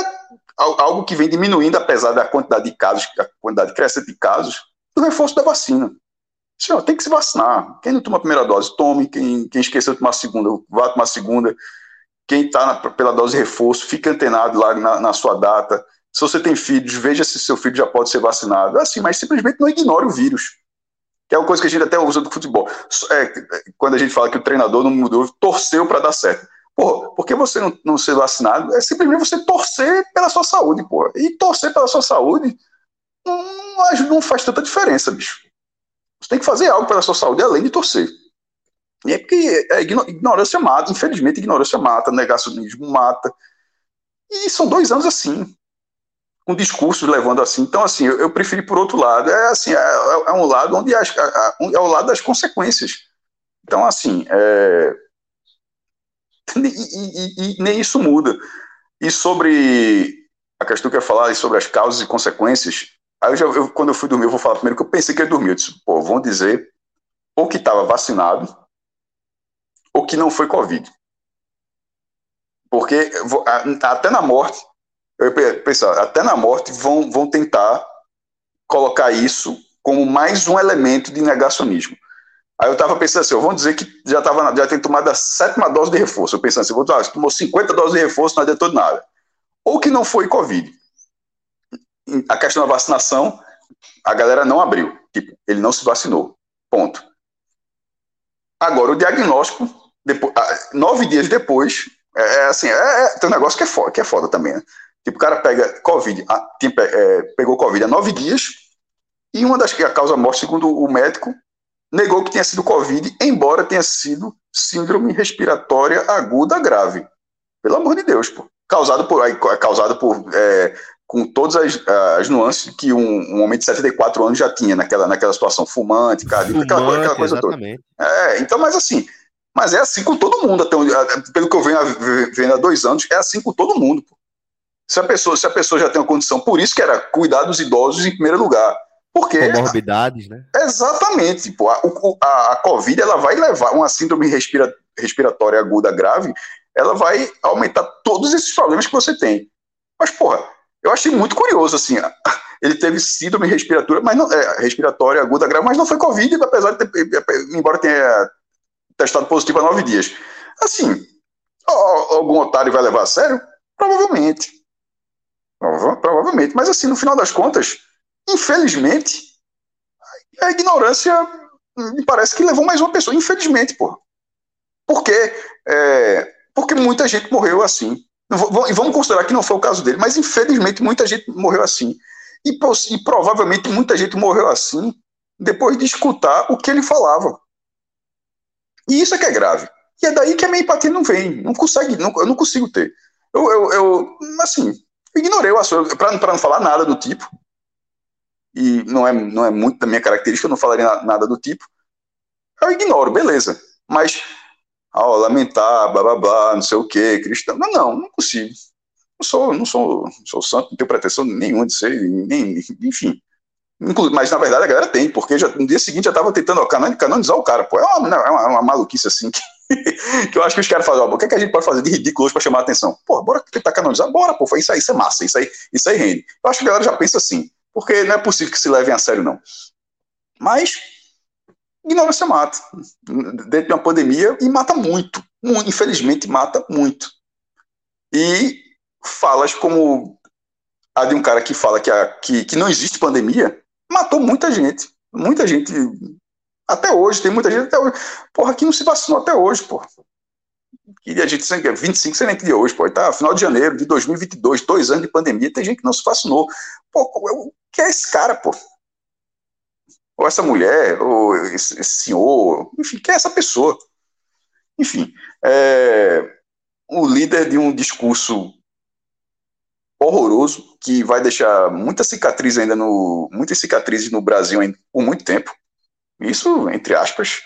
al- algo que vem diminuindo, apesar da quantidade de casos, a quantidade crescente de casos, do reforço da vacina. Senhor, tem que se vacinar. Quem não toma a primeira dose, tome. Quem, quem esqueceu de tomar a segunda, vá tomar a segunda. Quem está pela dose de reforço, fica antenado lá na, na sua data. Se você tem filhos, veja se seu filho já pode ser vacinado. Assim, mas simplesmente não ignore o vírus. Que é uma coisa que a gente até usa do futebol. É, quando a gente fala que o treinador não mudou, torceu para dar certo. Porra, por que você não, não ser vacinado? É simplesmente você torcer pela sua saúde, porra. E torcer pela sua saúde não, não faz tanta diferença, bicho. Você tem que fazer algo pela sua saúde além de torcer. E é porque é, igno- ignorância mata, infelizmente, ignorância mata, negacionismo mata. E são dois anos assim, com discursos levando assim. Então, assim, eu, eu preferi por outro lado. É assim, é, é- é um lado onde as, a- um- é o lado das consequências. Então, assim, é, e, e- e- nem isso muda. E sobre a questão que eu ia falar, sobre as causas e consequências, aí eu já, eu- quando eu fui dormir, eu vou falar primeiro que eu pensei que ele dormiu. Eu disse, pô, vão dizer ou que estava vacinado ou que não foi Covid. Porque até na morte, eu ia pe- pensar, até na morte vão, vão tentar colocar isso como mais um elemento de negacionismo. Aí eu estava pensando assim, vão dizer que já, tava, já tem tomado a sétima dose de reforço. Eu pensando assim, vou, ah, você tomou 50 doses de reforço, não adiantou de nada. Ou que não foi Covid. A questão da vacinação, a galera não abriu. Tipo, ele não se vacinou. Ponto. Agora, o diagnóstico, depois, nove dias depois, é, é assim, é, é, tem um negócio que é foda, que é foda também, né? Tipo, o cara pega Covid, ah, tem- é, pegou Covid há nove dias, e uma das que a causa morte, segundo o médico, negou que tenha sido Covid, embora tenha sido síndrome respiratória aguda grave. Pelo amor de Deus, pô. Causado por, aí, causado por é, com todas as, as nuances que um, um homem de 74 anos já tinha naquela, naquela situação, fumante, cardíaco, aquela, coisa- aquela coisa toda. É, então, mas assim, mas é assim com todo mundo, até pelo que eu venho a- vendo há dois anos, é assim com todo mundo. pô. Se a pessoa, se a pessoa já tem uma condição, por isso que era cuidar dos idosos em primeiro lugar. Porque Comorbidades, né? Exatamente. Pô. A, a, a Covid ela vai levar uma síndrome respira, respiratória aguda grave, ela vai aumentar todos esses problemas que você tem. Mas, porra, eu achei muito curioso, assim, ele teve síndrome respiratória, mas não, é, respiratória aguda grave, mas não foi Covid, apesar de ter, embora tenha testado positivo há nove dias. Assim, algum otário vai levar a sério? Provavelmente. Prova- Provavelmente. Mas, assim, no final das contas, infelizmente, a ignorância me parece que levou mais uma pessoa, infelizmente, pô. Porque, é, porque muita gente morreu assim. E vamos considerar que não foi o caso dele, mas infelizmente muita gente morreu assim. E, e provavelmente muita gente morreu assim depois de escutar o que ele falava. E isso é que é grave. E é daí que a minha empatia não vem. Não consegue, não, eu não consigo ter. Eu, eu, eu assim, ignorei o assunto, para não falar nada do tipo e não é, não é muito da minha característica, eu não falaria na- nada do tipo, eu ignoro, beleza. Mas, ó, lamentar, blá blá blá, não sei o que, cristão. Não, não, não consigo. Não sou, não sou, sou santo, não tenho pretensão nenhuma de ser, nem, enfim. Mas na verdade a galera tem, porque já, no dia seguinte já tava tentando ó, canon- canonizar o cara, pô. É uma, é uma, é uma maluquice assim que, que eu acho que os caras fazem, ó, o que, é que a gente pode fazer de ridículo hoje pra chamar a atenção? Pô, bora tentar canonizar, bora, pô, isso aí, isso é massa, isso aí, isso aí rende. Eu acho que a galera já pensa assim, porque não é possível que se levem a sério, não. Mas ignorância mata. Dentro de uma pandemia, e mata muito. Mu- Infelizmente, mata muito. E falas como a de um cara que fala que, a, que, que não existe pandemia, matou muita gente. Muita gente Até hoje, tem muita gente até hoje. Porra, que não se vacinou até hoje, porra. Que a gente sei que é 25, sei nem que dia hoje, pô. Tá, final de janeiro de 2022, dois anos de pandemia, tem gente que não se vacinou. Pô, o que é esse cara, pô? Ou essa mulher, ou esse, esse senhor, enfim, que é essa pessoa? Enfim, é, o líder de um discurso horroroso que vai deixar muita cicatriz ainda no muitas cicatrizes no Brasil ainda por muito tempo. Isso, entre aspas,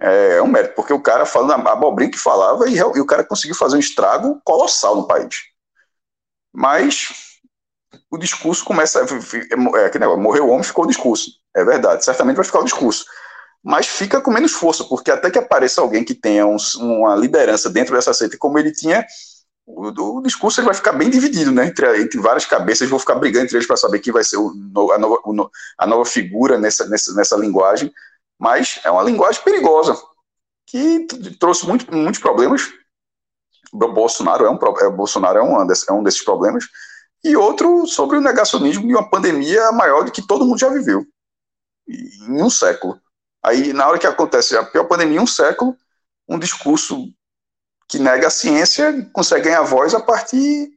é um mérito, porque o cara falando a abobrinha que falava e, e o cara conseguiu fazer um estrago colossal no país. Mas o discurso começa. É, que negócio, morreu o homem, ficou o discurso. É verdade, certamente vai ficar o discurso. Mas fica com menos força, porque até que apareça alguém que tenha um, uma liderança dentro dessa seita, como ele tinha, o, o discurso ele vai ficar bem dividido, né? Entre, entre várias cabeças, vão ficar brigando entre eles para saber quem vai ser o, a, nova, o, a nova figura nessa, nessa, nessa linguagem. Mas é uma linguagem perigosa, que trouxe muito, muitos problemas. O Bolsonaro é um, é, Bolsonaro é um, é um desses problemas e outro sobre o negacionismo de uma pandemia maior do que todo mundo já viveu em um século. Aí, na hora que acontece a pior pandemia em um século, um discurso que nega a ciência consegue ganhar voz a partir,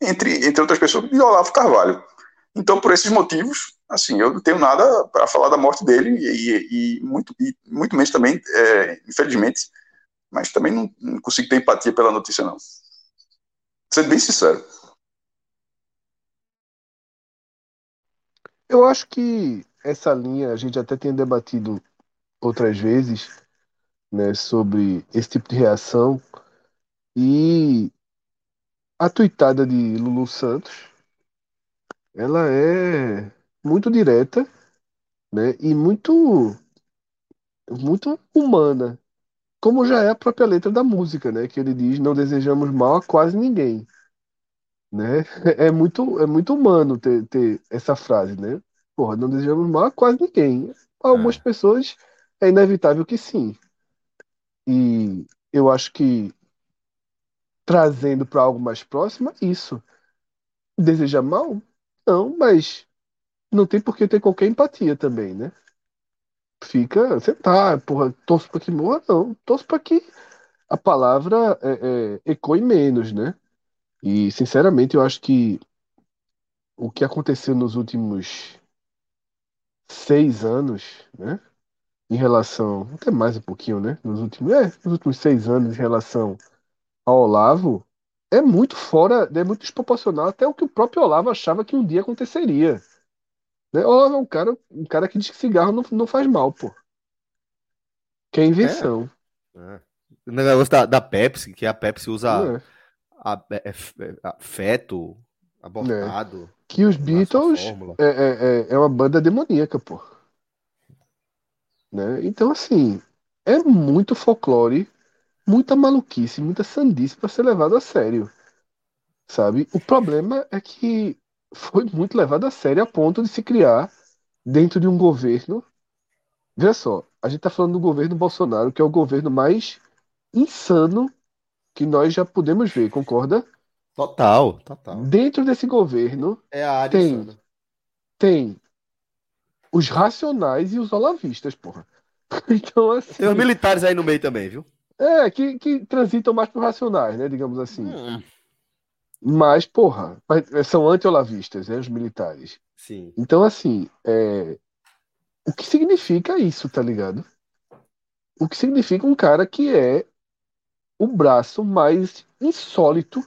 entre, entre outras pessoas, de Olavo Carvalho. Então, por esses motivos, assim, eu não tenho nada para falar da morte dele e, e, e muito, e muito menos também, é, infelizmente, mas também não, não consigo ter empatia pela notícia, não. Sendo bem sincero. Eu acho que essa linha a gente até tem debatido outras vezes, né, sobre esse tipo de reação e a tuitada de Lulu Santos, ela é muito direta, né, e muito muito humana, como já é a própria letra da música, né, que ele diz não desejamos mal a quase ninguém né? É muito, é muito humano ter, ter essa frase, né? Porra, não desejamos mal a quase ninguém. Algumas É. pessoas é inevitável que sim. E eu acho que trazendo para algo mais próximo, é isso. Desejar mal? Não, mas não tem por que ter qualquer empatia também, né? Fica, você tá, porra, torço para que morra? Não, torço para que a palavra é, é, ecoe menos, né? E, sinceramente, eu acho que o que aconteceu nos últimos seis anos, né? Em relação, até mais um pouquinho, né? Nos últimos, é, nos últimos seis anos em relação ao Olavo, é muito fora, é muito desproporcional até o que o próprio Olavo achava que um dia aconteceria. Né? Olavo é um cara, um cara que diz que cigarro não, não faz mal, pô. Que é invenção. É. O negócio da, da Pepsi, que a Pepsi usa né? a- é- é- a- feto abortado. Que os Beatles é, é, é- é uma banda demoníaca, pô. Né? Então, assim, é muito folclore, muita maluquice, muita sandice para ser levado a sério. Sabe? O problema é que foi muito levado a sério a ponto de se criar dentro de um governo. Veja só, a gente tá falando do governo Bolsonaro, que é o governo mais insano que nós já podemos ver, concorda? Total, total. Dentro desse governo É a área Tem. insana. tem os racionais e os olavistas, porra. Então, assim, Tem os militares aí no meio também, viu? é, que, que transitam mais por racionais, né, digamos assim. Hum, Mas, porra, mas são anti-olavistas, né, os militares. sim. Então, assim, é... o que significa isso, tá ligado? O que significa um cara que é o braço mais insólito,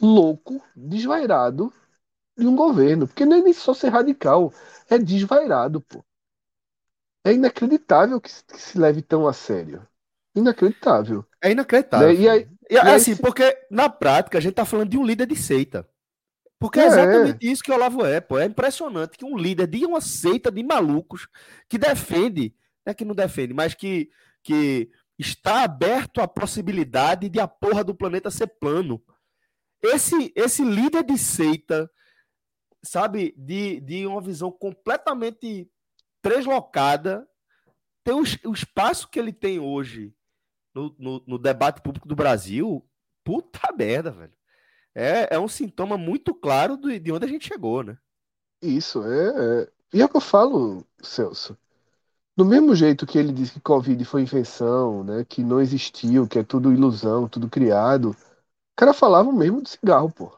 louco, desvairado de um governo. Porque é nem só ser radical, é desvairado, pô. É inacreditável que se, que se leve tão a sério. Inacreditável. É inacreditável. Né? E aí- E, aí assim, se- porque na prática a gente tá falando de um líder de seita. Porque é É. exatamente isso que o Olavo é, pô. É impressionante que um líder de uma seita de malucos que defende, não é que não defende, mas que, que está aberto à possibilidade de a porra do planeta ser plano. Esse, esse líder de seita, sabe, de, de uma visão completamente deslocada, tem o, o espaço que ele tem hoje no, no, no debate público do Brasil, puta merda, velho. É, é um sintoma muito claro do- de onde a gente chegou, né? Isso, é, é. E é o que eu falo, Celso. Do mesmo jeito que ele disse que Covid foi invenção, né? Que não existiu, que é tudo ilusão, tudo criado. O cara falava mesmo de cigarro, pô.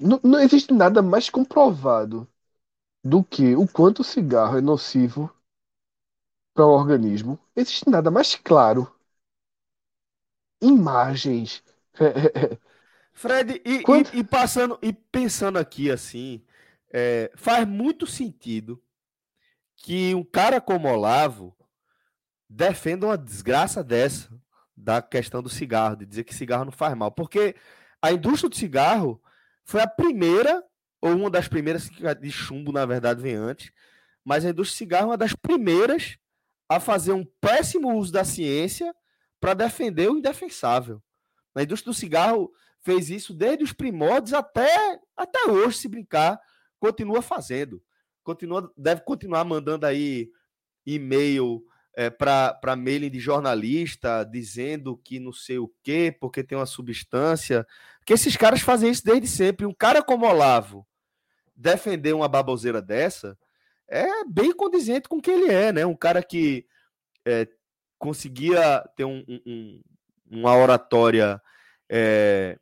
Não, não existe nada mais comprovado do que o quanto o cigarro é nocivo para o organismo. Existe nada mais claro. Imagens. Fred, e, Quando- e- e passando e pensando aqui assim, é, faz muito sentido que um cara como Olavo defenda uma desgraça dessa da questão do cigarro, de dizer que cigarro não faz mal, porque a indústria do cigarro foi a primeira ou uma das primeiras que a de chumbo na verdade vem antes, mas a indústria do cigarro é uma das primeiras a fazer um péssimo uso da ciência para defender o indefensável. A indústria do cigarro fez isso desde os primórdios até, até hoje, se brincar, continua fazendo. Continua, deve continuar mandando aí e-mail para mailing de jornalista dizendo que não sei o quê, porque tem uma substância. Porque esses caras fazem isso desde sempre. Um cara como Olavo defender uma baboseira dessa é bem condizente com o que ele é, né? Um cara que é, conseguia ter um- um- uma oratória é,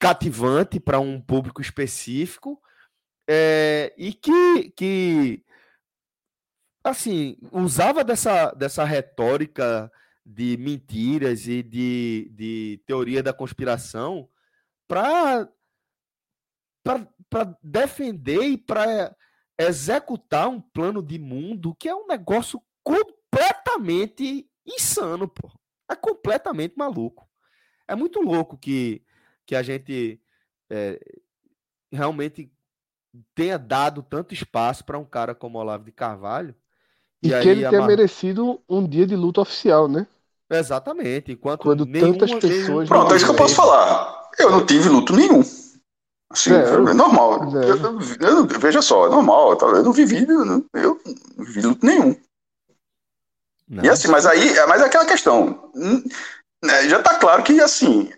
cativante para um público específico é, e que, que assim usava dessa, dessa retórica de mentiras e de, de teoria da conspiração para para defender e para executar um plano de mundo que é um negócio completamente insano, pô. É completamente maluco. É muito louco que, que a gente é, realmente tenha dado tanto espaço para um cara como Olavo de Carvalho. E, que aí ele tenha merecido um dia de luta oficial, né? Exatamente. Enquanto Quando tantas pessoas Pronto, é isso que eu posso falar. Eu não tive luto nenhum. Assim, é normal. Zero. Eu, eu- veja só, é normal. tá? Eu não vivi, eu não, eu não vivi luto nenhum. Não. E assim, mas aí, mas é aquela questão. hum, né, Já está claro que assim,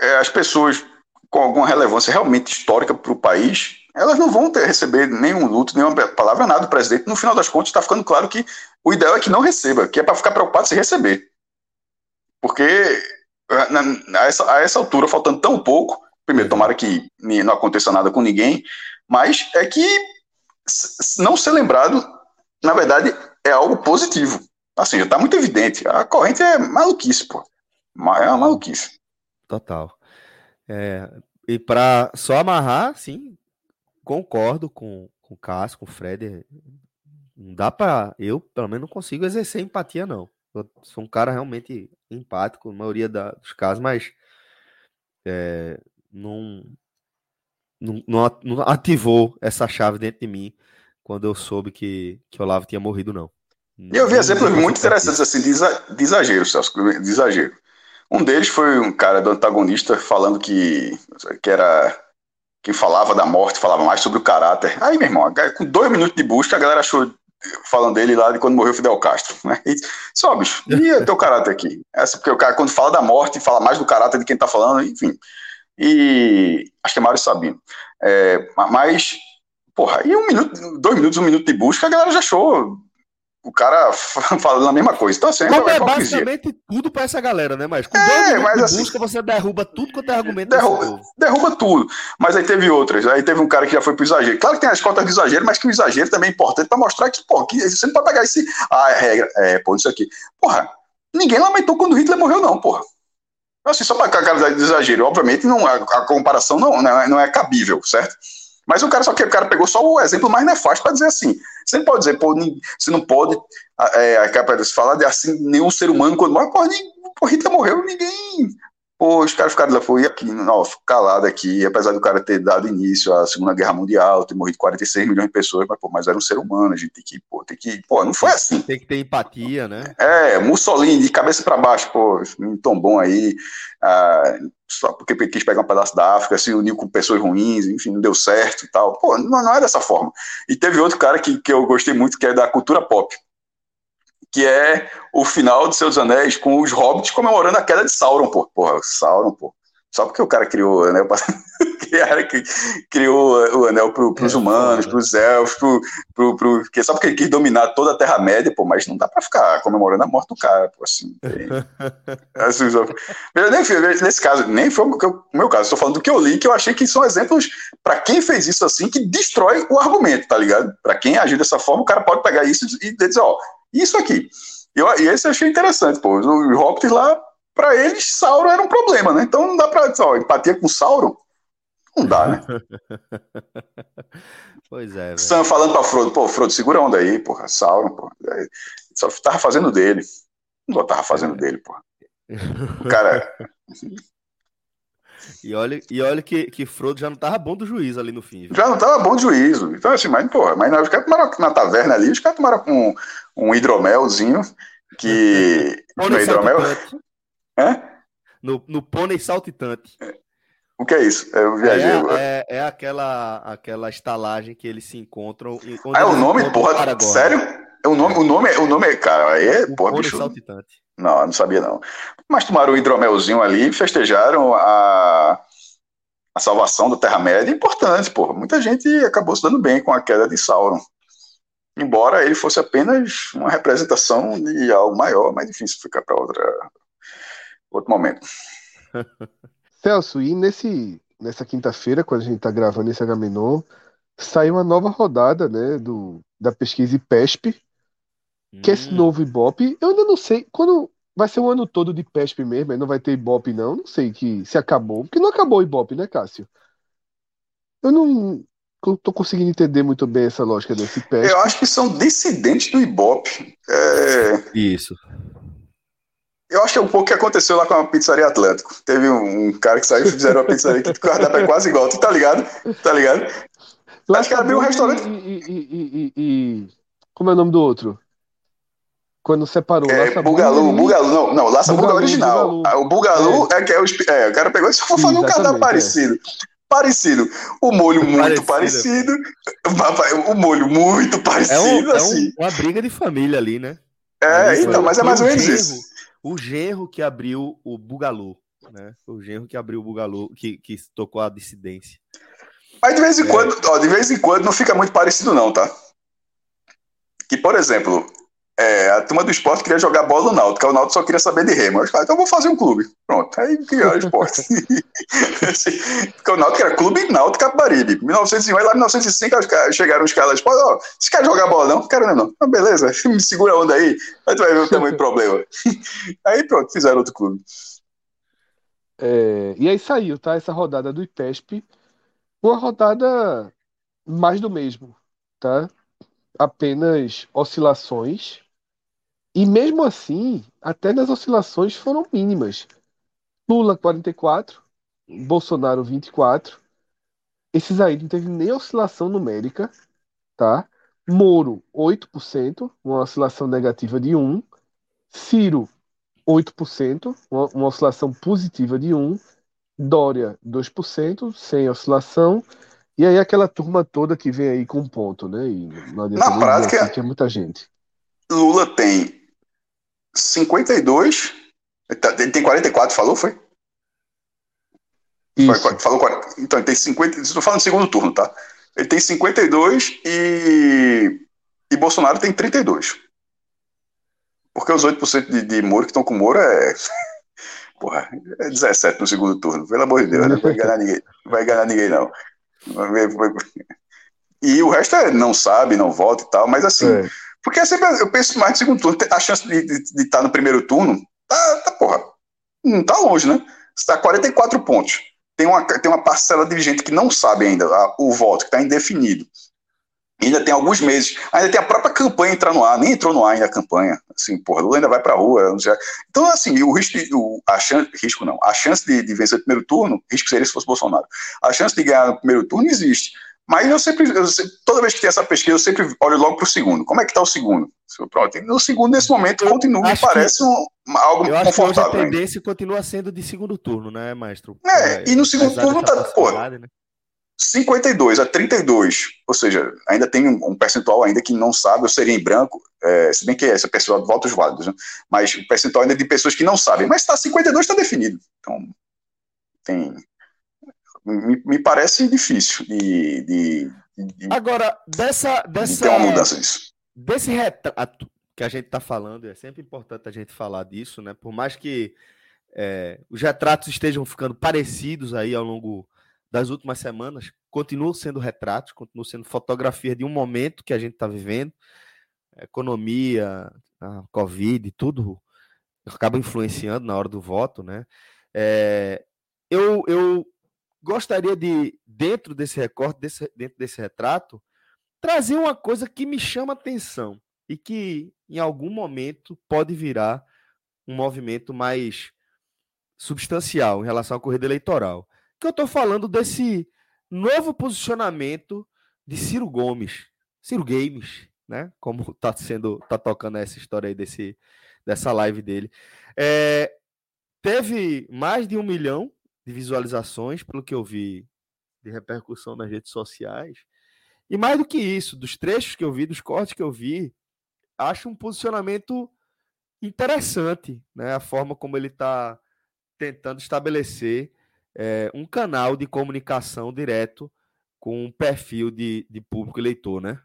é, as pessoas com alguma relevância realmente histórica para o país, elas não vão ter, receber nenhum luto, nenhuma palavra nada do presidente. No final das contas, está ficando claro que o ideal é que não receba, que é para ficar preocupado se receber. Porque a- na- a essa, a essa altura, faltando tão pouco, primeiro, tomara que não aconteça nada com ninguém, mas é que não ser lembrado, na verdade, é algo positivo. Assim, já está muito evidente. A corrente é maluquice, pô. É uma maluquice. Total. É, e para só amarrar, sim, concordo com, com o Cássio, com o Fred. Não dá para. Eu, pelo menos, não consigo exercer empatia, não. Eu sou um cara realmente empático, na maioria da- dos casos, mas é, não, não, não ativou essa chave dentro de mim quando eu soube que, que Olavo tinha morrido, não. E eu vi exemplos muito interessantes assim, de exagero, Celso, de exagero. Um deles foi um cara do antagonista falando que, que era quem falava da morte, falava mais sobre o caráter. Aí, meu irmão, com dois minutos de busca, a galera achou falando dele lá de quando morreu Fidel Castro. Né? E, só, bicho, e o teu caráter aqui? Essa, porque o cara, quando fala da morte, fala mais do caráter de quem tá falando, enfim. E acho que é Mário Sabino. É, mas, porra, aí um minuto, dois minutos, um minuto de busca, a galera já achou o cara falando a mesma coisa. Então, assim, Como é é hipocrisia. basicamente tudo pra essa galera, né? Mas com É, mas assim- busca, você derruba tudo quanto é argumento Derruba, derruba tudo. Mas aí teve outras. Aí teve um cara que já foi pro exagero. Claro que tem as cotas de exagero, mas que o exagero também é importante pra mostrar que, pô, que você não pode pegar esse. Ah, é regra. É, pô, isso aqui. Porra, ninguém lamentou quando Hitler morreu, não, porra. Assim, só pra cara de exagero. Obviamente, não, a, a comparação não, não, é, não é cabível, certo? Mas o cara só que o cara pegou só o exemplo mais nefasto para dizer assim. Você não pode dizer, pô, você não pode é, é, se falar de assim, nenhum ser humano quando morre, pô, nem, Hitler morreu, ninguém. Pô, os caras ficaram lá, foi aqui, não, calado aqui, apesar do cara ter dado início à Segunda Guerra Mundial, ter morrido 46 milhões de pessoas, mas, pô, mas era um ser humano, a gente tem que, pô, tem que, pô, não foi assim. Tem que ter empatia, né? É, Mussolini, de cabeça para baixo, pô, menino tão bom aí, ah, só porque quis pegar um pedaço da África, se uniu com pessoas ruins, enfim, não deu certo e tal. Pô, não, não é dessa forma. E teve outro cara que, que eu gostei muito, que é da cultura pop, que é o final de Seus Anéis com os hobbits comemorando a queda de Sauron, pô. Porra, Sauron, pô. Só porque o cara criou o anel, que criou o anel para os É, humanos, para os elfos, pro, pro, pro... porque só porque ele quis dominar toda a Terra-média, pô, mas não dá para ficar comemorando a morte do cara, pô, assim. assim, nem nesse caso, nem foi o meu caso, estou falando do que eu li, que eu achei que são exemplos para quem fez isso assim, que destrói o argumento, tá ligado? Para quem agir dessa forma, o cara pode pegar isso e dizer, ó, isso aqui. E, e esse eu achei interessante, pô. Os Hobbits lá, para eles, Sauron era um problema, né? Então não dá pra dizer, ó, empatia com Sauron. Não dá, né? Pois é. Sam falando pra Frodo, pô, Frodo, segura a onda aí, porra. Sauron, porra. Aí, Só tava fazendo dele. Não tava fazendo dele, porra. O cara, E olha, e olha que, que Frodo já não tava bom do juízo ali no fim. viu? já não tava bom de juízo. Então, assim, mas, porra, mas não, os caras tomaram na taverna ali, os caras tomaram um, um hidromelzinho que. No Pônei hidromel. No, no pônei saltitante. O que é isso? Eu viajei É, é, é aquela, aquela estalagem que eles se encontram. Ah, é o nome, porra, sério? O nome, o nome, o nome é, cara, é, pônei bicho. saltitante. Não, eu não sabia não. Mas tomaram um hidromelzinho ali, festejaram a, a salvação da Terra-média, importante, porra. Muita gente acabou se dando bem com a queda de Sauron. Embora ele fosse apenas uma representação de algo maior, mais difícil ficar para outro momento. Celso, e nesse, nessa quinta-feira, quando a gente está gravando esse Agamenon, saiu uma nova rodada, né, do, da pesquisa IPESP, que é esse Hum, novo Ibope. Eu ainda não sei, quando vai ser o ano todo de PESP mesmo, não vai ter Ibope não, não sei que se acabou, porque não acabou o Ibope, né, Cássio? Eu não eu tô conseguindo entender muito bem essa lógica desse PESP. Eu acho que são dissidentes do Ibope. É, Isso. eu acho que é um pouco o que aconteceu lá com a pizzaria Atlântico. Teve um, um cara que saiu e fizeram uma pizzaria que o cardápio é quase igual. Tu tá ligado? Tá ligado? Lá acho que abriu um acabou restaurante. E, e- e- e- e- como é o nome do outro? Quando separou É, Laça Bugalu, e- Bugalu, não, não, Laça Buga é Bugalu, original. Bugalu. Ah, O Bugalu é, que é o, é, o cara pegou e só foi fazer um Exatamente, cardápio é. parecido. Parecido. O molho muito Parecido. parecido. O molho muito É, parecido, um, é assim. um- uma briga de família ali, né? É, Ali foi- então, mas é mais ou menos isso. O genro que abriu o Bugalu, né? O genro que abriu o Bugalu, que, que tocou a dissidência. Mas de vez em É. quando, ó, de vez em quando não fica muito parecido, não, tá? Que, por exemplo, é, a turma do esporte queria jogar bola no Náutico, o Náutico só queria saber de remo. Os caras, então eu vou fazer um clube. Pronto, aí criaram o esporte. Porque o Náutico era Clube Náutico Capibaribe. 1901, aí lá em 1905 os caras- chegaram os caras, pô, ó, vocês querem jogar bola não? Quero não, não. Ah, beleza, me segura a onda aí, aí tu vai ver o tamanho do problema. Aí pronto, fizeram outro clube. É, e aí saiu, tá? Essa rodada do IPESP, uma rodada mais do mesmo, tá? Apenas oscilações. E mesmo assim, até nas oscilações foram mínimas. Lula 44, Bolsonaro 24. Esses aí não teve nem oscilação numérica, tá? Moro 8%, uma oscilação negativa de 1. Ciro 8%, uma, uma oscilação positiva de 1, Dória 2%, sem oscilação, e aí aquela turma toda que vem aí com ponto, né? E não adianta Na prática- assim é muita gente. Lula tem 52, tá- ele tem 44, falou, foi? Isso. Falou 40. Então, ele tem 50. Estou falando do segundo turno, tá? Ele tem 52 e. E Bolsonaro tem 32. Porque os 8% de, de Moro que estão com Moro é. Porra, é 17 no segundo turno. Pelo amor de Deus, não vai enganar ninguém. Não vai enganar ninguém, não. E o resto é não sabe, não vota e tal, mas assim. É. Porque é eu penso mais no segundo turno. A chance de estar no primeiro turno tá, tá, porra, não tá longe, né? Você tá 44 pontos. Tem uma, tem uma parcela de gente que não sabe ainda a- o voto, que está indefinido. Ainda tem alguns meses. Ainda tem a própria campanha entrar no ar. Nem entrou no ar ainda a campanha. Assim, porra, Lula ainda vai pra rua. Então, assim, o risco, o, a chance, risco não. A chance de, de vencer o primeiro turno, risco seria se fosse Bolsonaro. A chance de ganhar no primeiro turno existe. Mas eu sempre, eu sempre- toda vez que tem essa pesquisa, eu sempre olho logo pro segundo. Como é que tá o segundo? No segundo, nesse momento, continua, me acho que- parece um, algo Eu acho que hoje a confortável. ainda. tendência continua sendo de segundo turno, né, maestro? É, e no segundo turno dessa tá- pô, né? 52 a 32, ou seja, ainda tem um, percentual ainda que não sabe, eu seria em branco, é, se bem que esse é percentual de votos válidos, né? mas o percentual ainda de pessoas que não sabem, mas tá 52 está definido. Então, tem me, me parece difícil de, de, de, Agora, dessa, de dessa, ter uma mudança nisso. desse retrato que a gente está falando, é sempre importante a gente falar disso, né? Por mais que é, os retratos estejam ficando parecidos aí ao longo das últimas semanas, continuam sendo retratos, continuam sendo fotografias de um momento que a gente está vivendo, economia, a Covid, tudo acaba influenciando na hora do voto, né? É, eu, eu gostaria de, dentro desse recorte, desse, dentro desse retrato, trazer uma coisa que me chama atenção e que em algum momento pode virar um movimento mais substancial em relação à corrida eleitoral. Que eu estou falando desse novo posicionamento de Ciro Gomes, Ciro Games, né? Como está sendo, tá tocando essa história aí desse, dessa live dele. É, teve mais de um milhão de visualizações, pelo que eu vi de repercussão nas redes sociais. E mais do que isso, dos trechos que eu vi, dos cortes que eu vi, acho um posicionamento interessante, né? A forma como ele está tentando estabelecer é, um canal de comunicação direto com um perfil de, de público eleitor, né?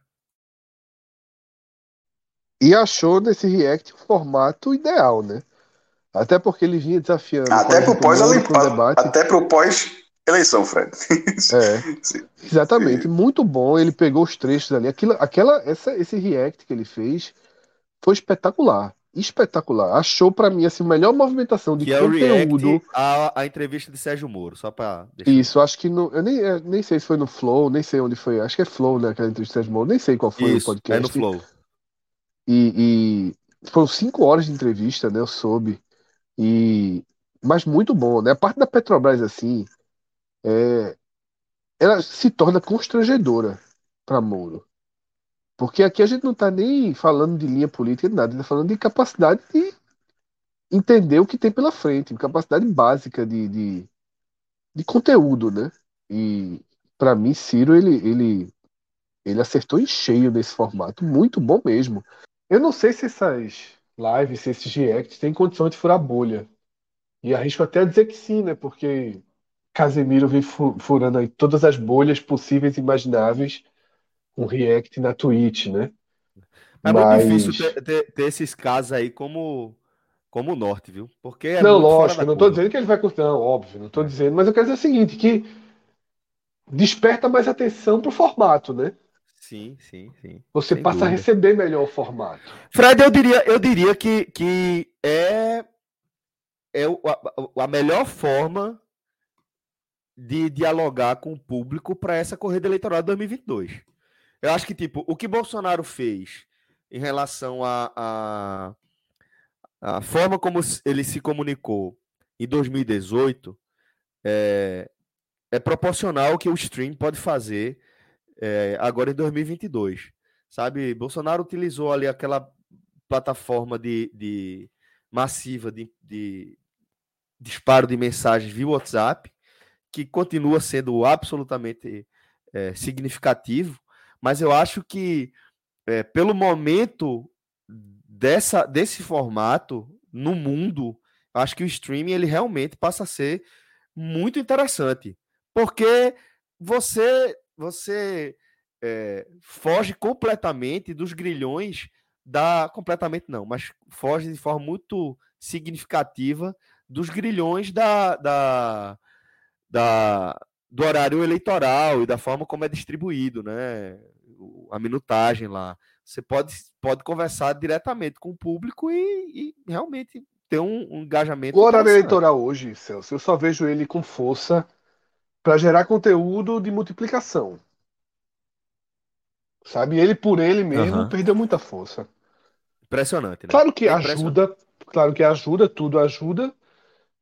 E achou nesse react o formato ideal, né? Até porque ele vinha desafiando. Até pro exemplo, pós pro debate. até pro pós-eleição, Fred. É, Sim. exatamente. Muito bom. Ele pegou os trechos ali. Aquilo, aquela, essa, esse react que ele fez foi espetacular. Espetacular. Achou pra mim assim, a melhor movimentação de Que é o conteúdo. react à, à entrevista de Sérgio Moro, só para deixar. Isso, acho que no, eu nem, eu nem sei se foi no Flow, nem sei onde foi. Acho que é Flow, né? Aquela entrevista de Sérgio Moro, nem sei qual foi o Isso, podcast. é no Flow. E, e foram cinco horas de entrevista, né? Eu soube. E, mas muito bom, né? A parte da Petrobras, assim, é, ela se torna constrangedora para Moro. Porque aqui a gente não está nem falando de linha política, nada, está falando de capacidade de entender o que tem pela frente, capacidade básica de, de, de conteúdo, né? E para mim, Ciro, ele, ele, ele acertou em cheio nesse formato, muito bom mesmo. Eu não sei se essas lives, se esses reacts têm condição de furar bolha. E arrisco até a dizer que sim, né? Porque Casemiro vem fu- furando aí todas as bolhas possíveis e imagináveis com react na Twitch, né? É Mas- muito difícil ter, ter- ter esses casos aí como, como o norte, viu? Porque é não, lógico, não tô curva. dizendo que ele vai conseguir, não, óbvio, não tô dizendo, mas eu quero dizer o seguinte, que desperta mais atenção pro formato, né? Sim, sim, sim. Você Sem passa a dúvida. receber melhor o formato. Fred, eu diria, eu diria que, que é, é o- a, a melhor forma de dialogar com o público para essa corrida eleitoral de 2022. Eu acho que, tipo, o que Bolsonaro fez em relação à a, a, a forma como ele se comunicou em 2018 é, é proporcional ao que o stream pode fazer é, agora em 2022 sabe? Bolsonaro utilizou ali aquela plataforma de, de massiva de, de disparo de mensagens via WhatsApp, que continua sendo absolutamente eh, significativo, mas eu acho que eh, pelo momento dessa, desse formato no mundo, acho que o streaming ele realmente passa a ser muito interessante, porque você você é, foge completamente dos grilhões da. Completamente não, mas foge de forma muito significativa dos grilhões da, da, da- do horário eleitoral e da forma como é distribuído, né? A minutagem lá. Você pode, pode conversar diretamente com o público e, e realmente ter um, um engajamento. O horário eleitoral hoje, Celso, eu só vejo ele com força para gerar conteúdo de multiplicação. Sabe? Ele por ele mesmo Aham. perdeu muita força. Impressionante, né? Claro que É ajuda, claro que ajuda, tudo ajuda,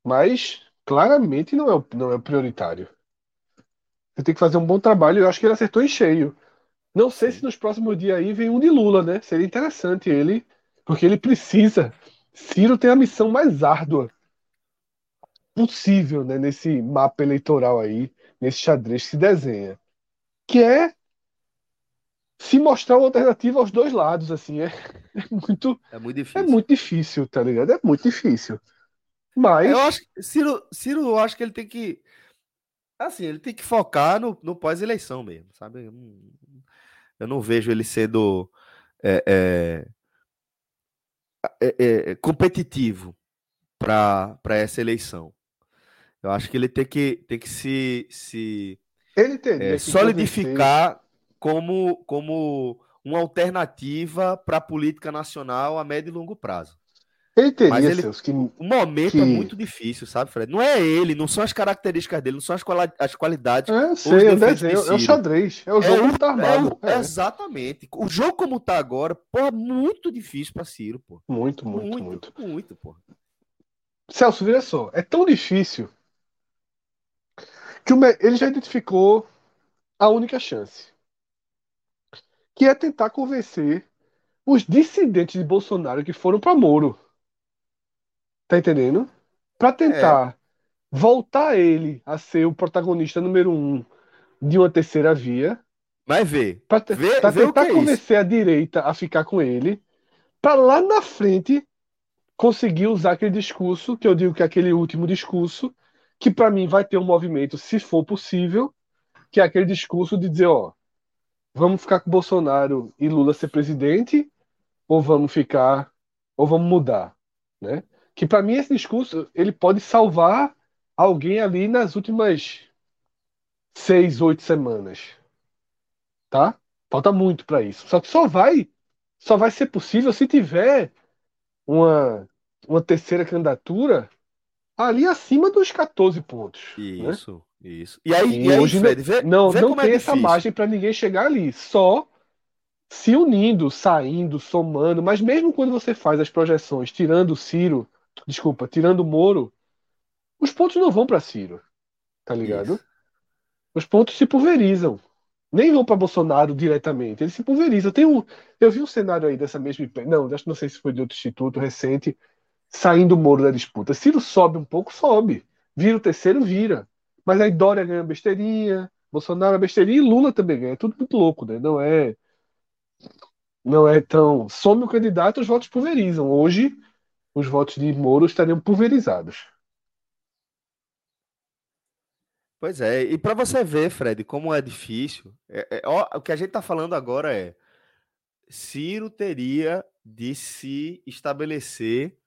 mas claramente não é o, não é prioritário. Você tem que fazer um bom trabalho, eu acho que ele acertou em cheio. Não sei Sim. se nos próximos dias aí vem um de Lula, né? Seria interessante ele, porque ele precisa. Ciro tem a missão mais árdua possível, né, nesse mapa eleitoral aí, nesse xadrez que se desenha, que é se mostrar uma alternativa aos dois lados, assim, é, é muito É muito é difícil. muito difícil, tá ligado? É muito difícil. Mas Eu acho que Ciro, Ciro, eu acho que ele tem que. Assim, ele tem que focar no, no pós-eleição mesmo, sabe? Eu não, vejo ele sendo é, é, é, é, competitivo para essa eleição. Eu acho que ele tem que, tem que se, se ele teria é, solidificar como, como uma alternativa para a política nacional a médio e longo prazo. Ele teria, Mas ele- Celso, que O momento Que- é muito difícil, sabe, Fred? Não é ele, não são as características dele, não são as, quali- as qualidades. É, sei, é o defeitos de desenho, é o xadrez, é o jogo o- que tá é armado. o- É, Exatamente. O jogo como tá agora, pô, muito difícil para Ciro, pô. Muito, muito, Muito, muito. muito, pô. Celso, veja só, é tão difícil que o ele já identificou a única chance, que é tentar convencer os dissidentes de Bolsonaro que foram para Moro. Tá entendendo? Para tentar voltar ele a ser o protagonista número um de uma terceira via, Mas vê, para Vê- vê o tentar é convencer a direita a ficar com ele, para lá na frente conseguir usar aquele discurso, que eu digo que é aquele último discurso, que para mim vai ter um movimento, se for possível, que é aquele discurso de dizer, ó, vamos ficar com Bolsonaro e Lula ser presidente, ou vamos ficar, ou vamos mudar, né? Que para mim esse discurso, ele pode salvar alguém ali nas últimas seis, oito semanas, tá? Falta muito para isso. Só que só vai, só vai ser possível se tiver uma, uma terceira candidatura ali acima dos 14 pontos. né? isso, isso. E aí, E aí hoje Fred, vê, não, vê não como tem é essa margem para ninguém chegar ali. Só se unindo, saindo, somando. Mas mesmo quando você faz as projeções, tirando o Ciro, desculpa, tirando o Moro, os pontos não vão para Ciro, tá ligado? Isso. Os pontos se pulverizam. Nem vão para Bolsonaro diretamente, eles se pulverizam. Tem um, eu vi um cenário aí dessa mesma, não, não sei se foi de outro instituto recente, saindo o Moro da disputa. Ciro sobe um pouco, sobe. Vira o terceiro, vira. Mas aí Dória ganha besteirinha, Bolsonaro é besteirinha e Lula também ganha. É tudo muito louco, né? Não é, não é tão. Some o candidato, os votos pulverizam. Hoje, os votos de Moro estariam pulverizados. Pois é, e para você ver, Fred, como é difícil, é- é- ó, o que a gente está falando agora é Ciro teria de se estabelecer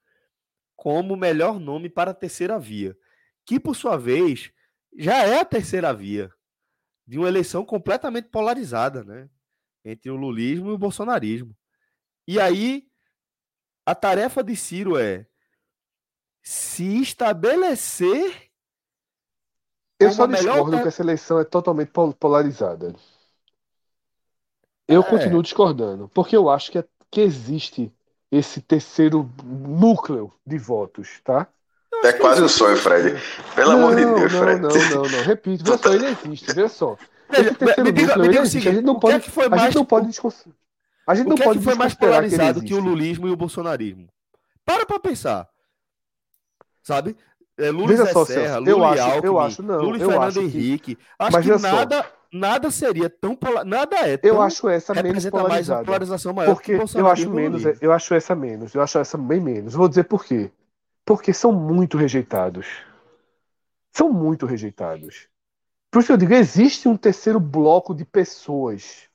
como o melhor nome para a terceira via, que por sua vez já é a terceira via de uma eleição completamente polarizada, né, entre o lulismo e o bolsonarismo. E aí a tarefa de Ciro é se estabelecer Eu só melhor discordo que essa eleição é totalmente pol- polarizada. Eu É. continuo discordando, porque eu acho que, é- que existe esse terceiro núcleo de votos, tá? É quase um sonho, Fred. Pelo amor de não, Deus, não, Fred. não, não, não. Repito, veja só, ele existe, veja só. Esse terceiro me diga- núcleo, me ele diga o existe. A seguinte, gente não é pode, que foi a mais- gente não pode descons- A gente O não que é pode que foi mais desconsiderar que polarizado que o lulismo e o bolsonarismo? Para pra pensar. Sabe? É, Lula e Veja Zé só, Serra, eu Lula e acho- eu Alckmin, acho, não, Lula e eu Fernando acho que- Henrique. Acho Mas que veja só. Nada, seria tão pola- nada é Eu tão acho essa menos representa mais polarizada. polarização maior Porque eu acho menos, lulismo. eu acho essa menos, eu acho essa bem menos. Vou dizer por quê. Porque são muito rejeitados. São muito rejeitados. Por isso que eu digo, existe um terceiro bloco de pessoas.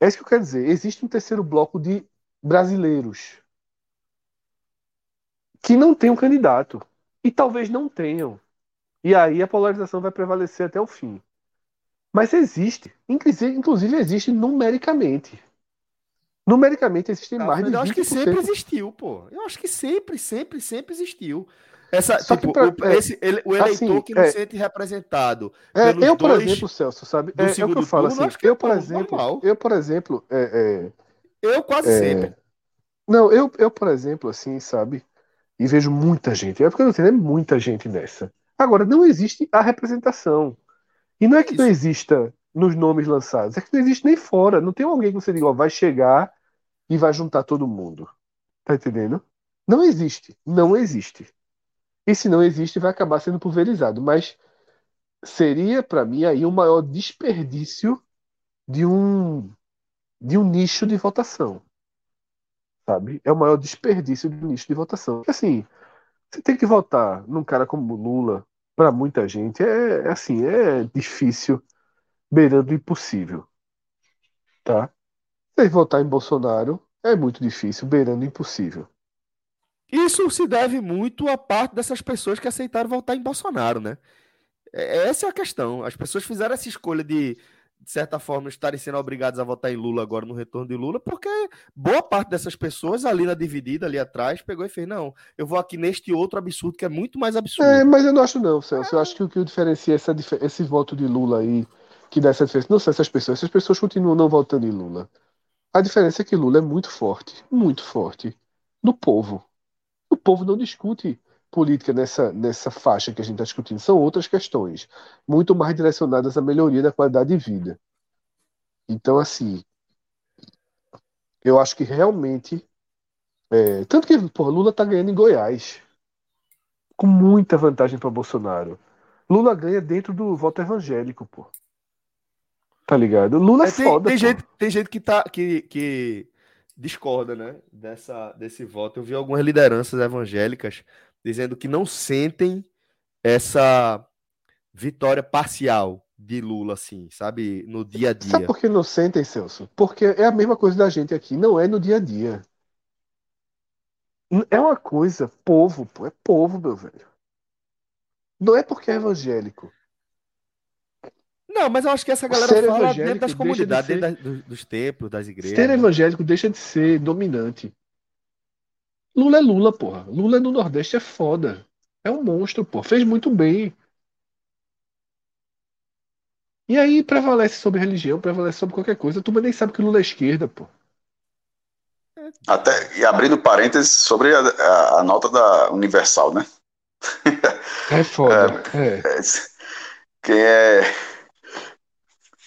É isso que eu quero dizer. Existe um terceiro bloco de brasileiros que não tem um candidato. E talvez não tenham. E aí a polarização vai prevalecer até o fim. Mas existe. Inclusive, existe numericamente. Numericamente existem Ah, mais mas de eu acho que 20%. sempre existiu, pô. Eu acho que sempre, sempre, sempre existiu. Essa, Só que tipo, pra- o, é, esse, ele- o eleitor assim, que não é. se sente representado É, eu, por exemplo, Celso, sabe? É, é o que eu falo turno, assim. é, eu, por exemplo, normal. eu, por exemplo, Eu quase É. sempre. não, eu, eu, por exemplo, assim, sabe? E vejo muita gente. É porque eu não tenho é muita gente nessa. Agora, não existe a representação. E não é que não Isso. exista nos nomes lançados, é que não existe nem fora. Não tem alguém que você diga, ó, vai chegar e vai juntar todo mundo. Tá entendendo? Não existe. Não existe. E se não existe, vai acabar sendo pulverizado. Mas seria, para mim, aí o maior desperdício de um, de um nicho de votação. Sabe? É o maior desperdício de um nicho de votação. Porque, assim, Você tem que votar num cara como Lula, para muita gente, é, é assim, é difícil, beirando impossível, tá? Você votar em Bolsonaro é muito difícil, beirando impossível. Isso se deve muito à parte dessas pessoas que aceitaram votar em Bolsonaro, né? É- Essa é a questão. As pessoas fizeram essa escolha de, de certa forma, estarem sendo obrigadas a votar em Lula agora no retorno de Lula, porque boa parte dessas pessoas ali na dividida, ali atrás, pegou e fez: não, eu vou aqui neste outro absurdo que é muito mais absurdo. É, mas eu não acho não, Celso. Eu acho que o que diferencia essa, esse voto de Lula aí, que dá essa diferença, não são essas pessoas, essas pessoas continuam não votando em Lula. A diferença é que Lula é muito forte, muito forte, no povo. O povo não discute política nessa, nessa faixa que a gente está discutindo, são outras questões, muito mais direcionadas à melhoria da qualidade de vida. Então, assim, eu acho que realmente. é, tanto que, pô, Lula tá ganhando em Goiás com muita vantagem para Bolsonaro. Lula ganha dentro do voto evangélico, pô. Tá ligado? Lula é, É, tem, foda, tem pô. gente, tem gente que, tá, que, que discorda, né, dessa, desse voto. Eu vi algumas lideranças evangélicas dizendo que não sentem essa vitória parcial de Lula, assim, sabe, no dia a Sabe dia. por que não sentem, Celso? Porque é a mesma coisa da gente aqui, não é no dia a dia. É uma coisa, povo, pô, é povo, meu velho. Não é porque é evangélico. Não, mas eu acho que essa galera fala dentro das deixa de comunidades, ser- dentro dos, templos, das igrejas. Ser evangélico deixa de ser dominante. Lula é Lula, porra. Lula no Nordeste é foda. É um monstro, pô. Fez muito bem. E aí prevalece sobre religião, prevalece sobre qualquer coisa. Tu nem sabe que Lula é esquerda, pô. Até, e abrindo parênteses sobre a, a- a nota da Universal, né? É foda. É. É, Quem é,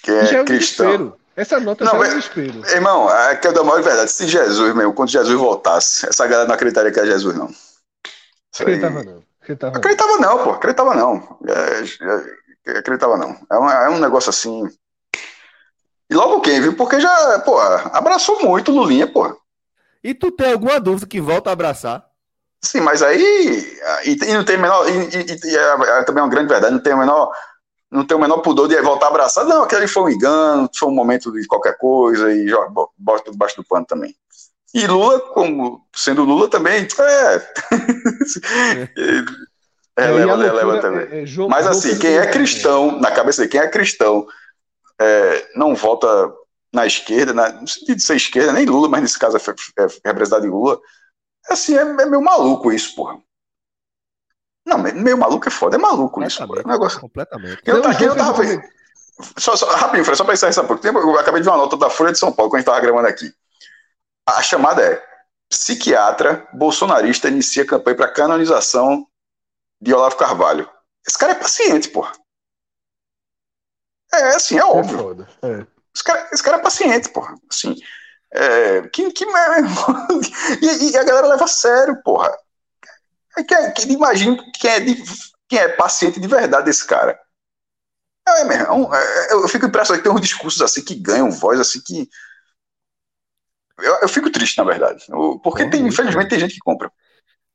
quem é é um cristão. desespero. Essa nota Não, já é um desespero. Irmão, é que eu dou a maior verdade. Se Jesus, meu, quando Jesus voltasse, essa galera não acreditaria que é Jesus, não. Isso aí- Acreditava não. Acreditava não. Acreditava não, pô. Acreditava não. É, é, acreditava não. É um, é um negócio assim. E logo quem, viu? Porque já, pô, abraçou muito o Lulinha, pô. E tu tem alguma dúvida que volta a abraçar? Sim, mas aí. E, e não tem a menor. E, e- e é, é também uma grande verdade, não tem o menor. Não tem o menor pudor de voltar a abraçar. Não, aquele foi um engano, foi um momento de qualquer coisa e joga, bo- bota debaixo do pano também. E Lula, como sendo Lula também, é. É, a releva, loucura releva também. é- é Mas assim, quem um- é cristão, na cabeça dele, quem é cristão, é, não vota na esquerda, na, no sentido de ser esquerda, nem Lula, mas nesse caso é, fe- é representado em Lula. Assim, é, é meio maluco isso, porra. Não, me- meio maluco é foda, é maluco isso. É um negócio. Completamente. Eu, tá- eu tava vendo. Só, só, rapidinho, Fred, só pra encerrar essa pouco tempo, eu acabei de ver uma nota da Folha de São Paulo quando a gente tava gravando aqui. A chamada é: psiquiatra bolsonarista inicia campanha para canonização de Olavo Carvalho. Esse cara é paciente, porra. É, assim, é É óbvio. foda. É. Esse cara, esse cara é paciente, porra. Assim, é, que, que, e, e a galera leva a sério, porra. É que, que, imagina quem é, de, quem é paciente de verdade desse cara. É, meu irmão, é, eu fico impressionado que tem uns discursos assim que ganham voz, assim que. Eu, eu fico triste, na verdade. Porque tem, infelizmente tem gente que compra.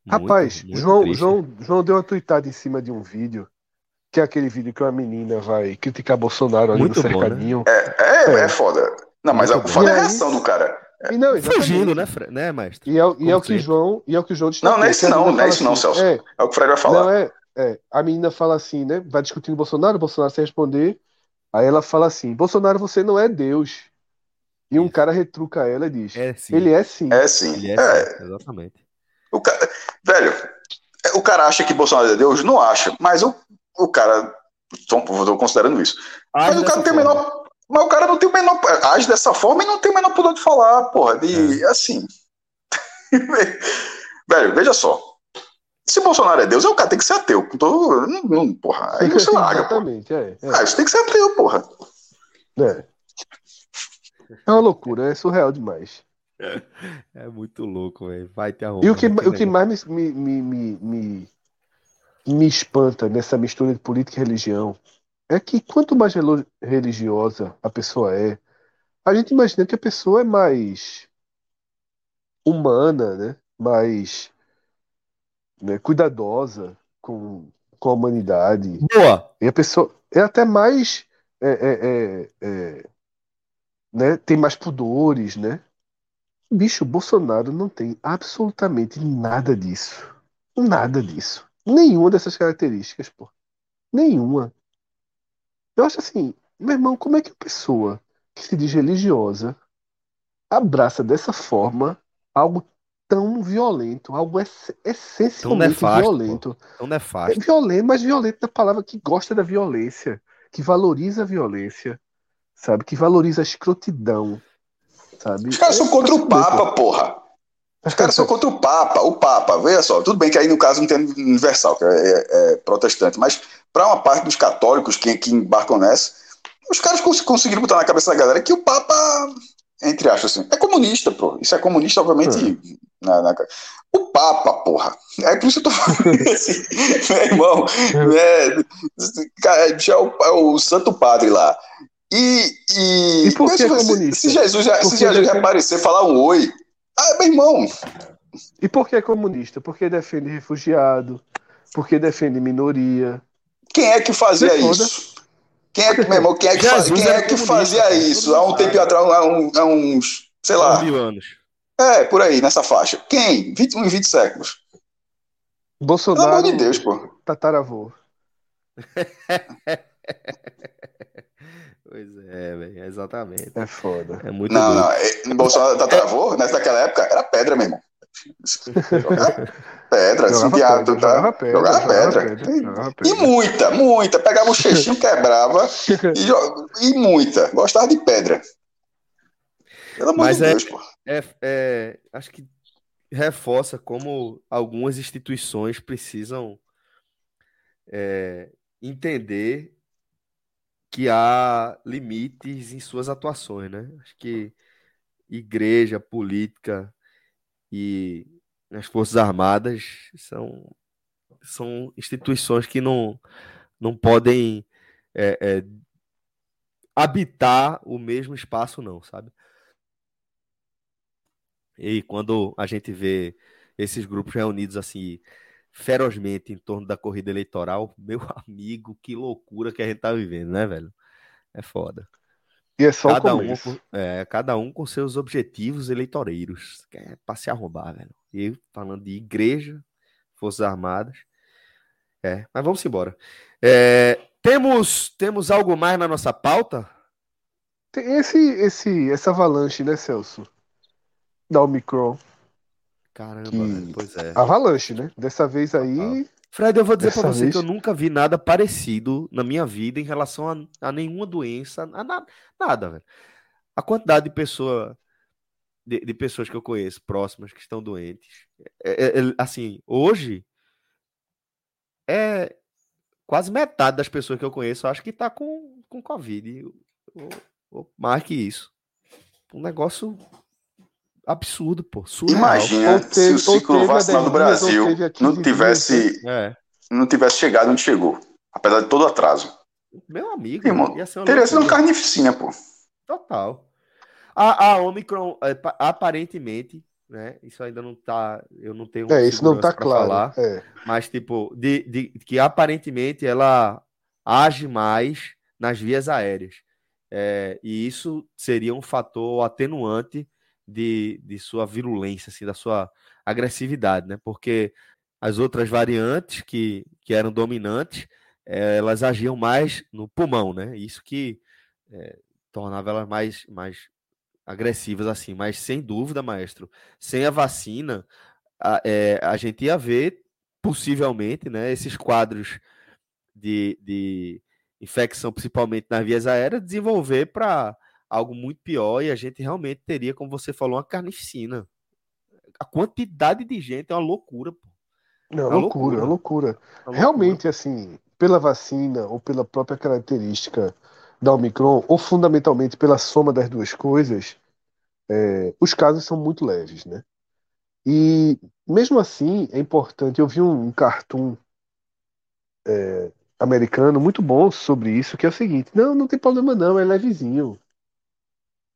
Rapaz, Muito, muito João, triste. João, João deu uma tuitada em cima de um vídeo, que é aquele vídeo que uma menina vai criticar Bolsonaro ali Muito no bom, né? cercadinho. É, é, É. é foda. Não, mas a foda é a E reação do cara. E não, exatamente. Fugindo, né, Fre- né, mestre? E é, o- e é o que sempre. João, e é o que João destacou. Não, não é a não, não é esse não, assim, Celso. É, É o que o Fred vai falar. Não, é, é. A menina fala assim, né? Vai discutindo Bolsonaro, Bolsonaro sem responder. Aí ela fala assim: Bolsonaro, você não é Deus. E um Isso. cara retruca ela e diz: É sim. Ele é sim. É sim. Ele é, É, sim, exatamente. O cara, velho, o cara acha que Bolsonaro é Deus? Não acha. Mas o, o cara. Tô considerando isso. Mas Age o cara não tem o forma. menor. Mas o cara não tem o menor. Age dessa forma e não tem o menor poder de falar, porra. De, É. Assim. velho, veja só. Se Bolsonaro é Deus, o cara tem que ser ateu. Não, não, porra. Aí você larga, porra. Exatamente, é. É. Ah, isso tem que ser ateu, porra. É. É uma loucura, é surreal demais. É muito louco, velho. Vai ter E o que, arrumando o que mais me, me, me, me, me espanta nessa mistura de política e religião é que quanto mais religiosa a pessoa é, a gente imagina que a pessoa é mais humana, né? Mais, né, cuidadosa com, com a humanidade. Boa! E a pessoa é até mais. é, é, é, é, né, tem mais pudores, né? Bicho, Bolsonaro não tem absolutamente nada disso. Nada disso. Nenhuma dessas características, pô. Nenhuma. Eu acho assim, meu irmão, como é que a pessoa que se diz religiosa abraça dessa forma algo tão violento, algo ess- Tão essencialmente nefasto, pô. violento? Tão É nefasto. violento, mas violento da palavra que gosta da violência, que valoriza a violência, sabe? Que valoriza a escrotidão, sabe? Os caras É são contra o. Papa, porra. Os caras são contra o Papa, o Papa, veja só, tudo bem que aí no caso não tem universal, que é, é- é protestante, mas para uma parte dos católicos que, que embarcam nessa, os caras cons- conseguiram botar na cabeça da galera que o Papa, entre aspas assim, é comunista, pô. Isso é comunista, obviamente, na, na- o Papa, porra. É por isso que eu tô falando assim, meu irmão, é, cara, é o, é o Santo Padre lá. E, e, E por que se, comunista? se Jesus, já- Por se Jesus defende- reaparecer, falar um oi, ah, meu irmão, E por que é comunista? Porque defende refugiado, porque defende minoria. Quem é que fazia É foda. isso? Quem é que, meu irmão, quem é que, faz- quem é que fazia cara, isso há um tempo atrás, há, um- há uns, sei lá, Há mil anos. é, por aí, nessa faixa. Quem? 21 e 20 séculos. Pelo Bolsonaro, amor de Deus, pô. tataravô. Pois é, velho, exatamente. É foda. É muito Não, doido. não, é, Bolsonaro tá travou, nessa daquela época, era pedra, meu irmão. Jogar pedra, assim, Jogava diabo, pedra, tá? jogava pedra, Jogava jogava pedra. pedra, jogava E muita, muita. Pegava o cheixinho, quebrava e, e muita. Gostava de pedra. Pelo amor Mas de é- Deus, pô. É, é, acho que reforça como algumas instituições precisam é, entender que há limites em suas atuações, né? Acho que igreja, política e as Forças Armadas são, são instituições que não, não podem é, é, habitar o mesmo espaço, não, sabe? E quando a gente vê esses grupos reunidos assim ferozmente em torno da corrida eleitoral, meu amigo, que loucura que a gente tá vivendo, né, velho? É foda. E é só o Cada um, começo. com, é, cada um com seus objetivos eleitoreiros. Que é pra se arrombar, velho. E falando de igreja, Forças Armadas. É, mas vamos embora. É, temos, temos algo mais na nossa pauta? Tem esse, esse, essa avalanche, né, Celso? Da Omicron. Caramba, Que- velho, pois é. Avalanche, né? Dessa vez aí. Fred, eu vou dizer pra Dessa você vez- que eu nunca vi nada parecido na minha vida em relação a, a nenhuma doença, a nada, nada, velho. A quantidade de pessoa, de, de pessoas que eu conheço próximas que estão doentes, é- é- é- assim, hoje é quase metade das pessoas que eu conheço, eu acho que tá com, com Covid, ou, ou mais que isso. Um negócio absurdo, pô, surreal. Imagina Ou se teve- o ciclo teve vacinal do 10 dias, ou Brasil teve há 15 não dias, tivesse, É, não tivesse chegado onde chegou. Apesar de todo o atraso. meu amigo, Irmão, ia ser Teria sido loucura. carnificina, pô. Total. A, a Omicron, é, pa- aparentemente, né? Isso ainda não tá. Eu não tenho É, isso não tá claro. falar, É. mas, tipo, de, de- que aparentemente ela age mais nas vias aéreas. É, e isso seria um fator atenuante de, de sua virulência, assim, da sua agressividade, né? Porque as outras variantes que, que eram dominantes, eh, elas agiam mais no pulmão, né? Isso que eh, tornava elas mais, mais agressivas, assim. Mas sem dúvida, maestro, sem a vacina, a, eh, a gente ia ver, possivelmente, né, esses quadros de, de infecção, principalmente nas vias aéreas, desenvolver para algo muito pior e a gente realmente teria, como você falou, uma carnificina. A quantidade de gente é uma loucura, pô. Não, Uma loucura, loucura. loucura. Uma loucura. Realmente, assim, pela vacina ou pela própria característica da Omicron, ou fundamentalmente pela soma das duas coisas, é, os casos são muito leves, né? E mesmo assim, é importante. Eu vi um, um cartoon é, americano muito bom sobre isso, que é o seguinte: não, não tem problema não, é levezinho.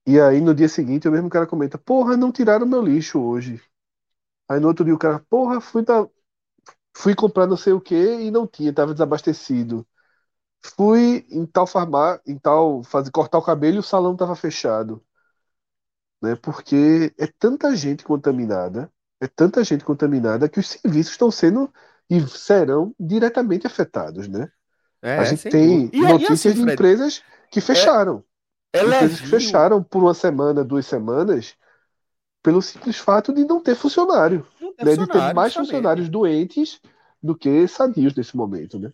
E aí no dia seguinte o mesmo cara comenta: porra, não tiraram meu lixo hoje. Aí no outro dia o cara: porra, fui dar Fui comprar não sei o que e não tinha, estava desabastecido. Fui em tal farmácia, em tal fazer cortar o cabelo e o salão estava fechado, né? Porque é tanta gente contaminada, é tanta gente contaminada que os serviços estão sendo e serão diretamente afetados, né? É, A gente tem dúvida. E- e notícias assim, de empresas que fecharam. é Empresas que fecharam por uma semana, duas semanas, pelo simples fato de não ter funcionário, Não tem né? De ter funcionário, mais funcionários doentes do que sadios nesse momento, né?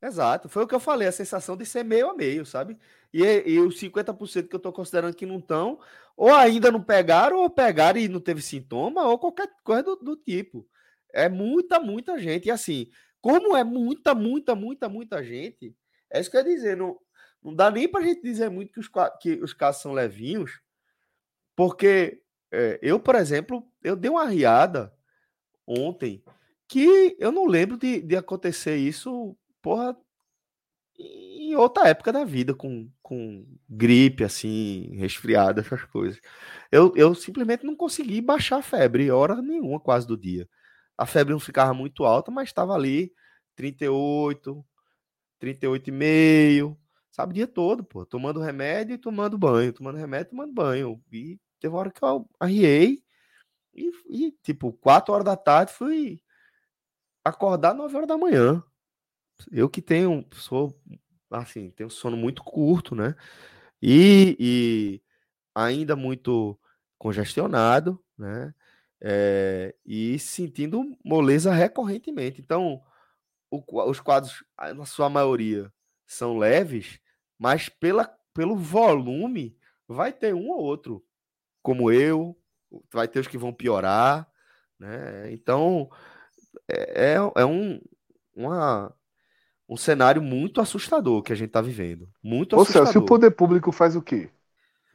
Exato, foi o que eu falei, a sensação de ser meio a meio, sabe? E, e os 50% que eu tô considerando que não estão, ou ainda não pegaram, ou pegaram e não teve sintoma, ou qualquer coisa do, do tipo. É muita, muita gente. E assim, como é muita, muita, muita, muita gente, é isso que eu ia dizer, não, não dá nem pra gente dizer muito que os, que os casos são levinhos, porque é, eu, por exemplo, eu dei uma riada ontem que eu não lembro de, de acontecer isso, porra, em outra época da vida, com, com gripe, assim, resfriado, essas coisas. Eu, eu simplesmente não consegui baixar a febre, hora nenhuma, quase do dia. A febre não ficava muito alta, mas estava ali 38, 38,5, sabe, o dia todo, pô, tomando remédio e tomando banho, tomando remédio e tomando banho. E teve uma hora que eu arriei e, e, tipo, 4 horas da tarde fui acordar 9 horas da manhã. Eu que tenho, sou, assim, tenho sono muito curto, né? E, e ainda muito congestionado, né? É, e sentindo moleza recorrentemente. Então, o os quadros, na sua maioria, são leves, mas pela, pelo volume, vai ter um ou outro, como eu, vai ter os que vão piorar, né? Então, é, é- é um, uma, um cenário muito assustador que a gente está vivendo. Muito Ou seja, se o assustador. poder público faz o quê?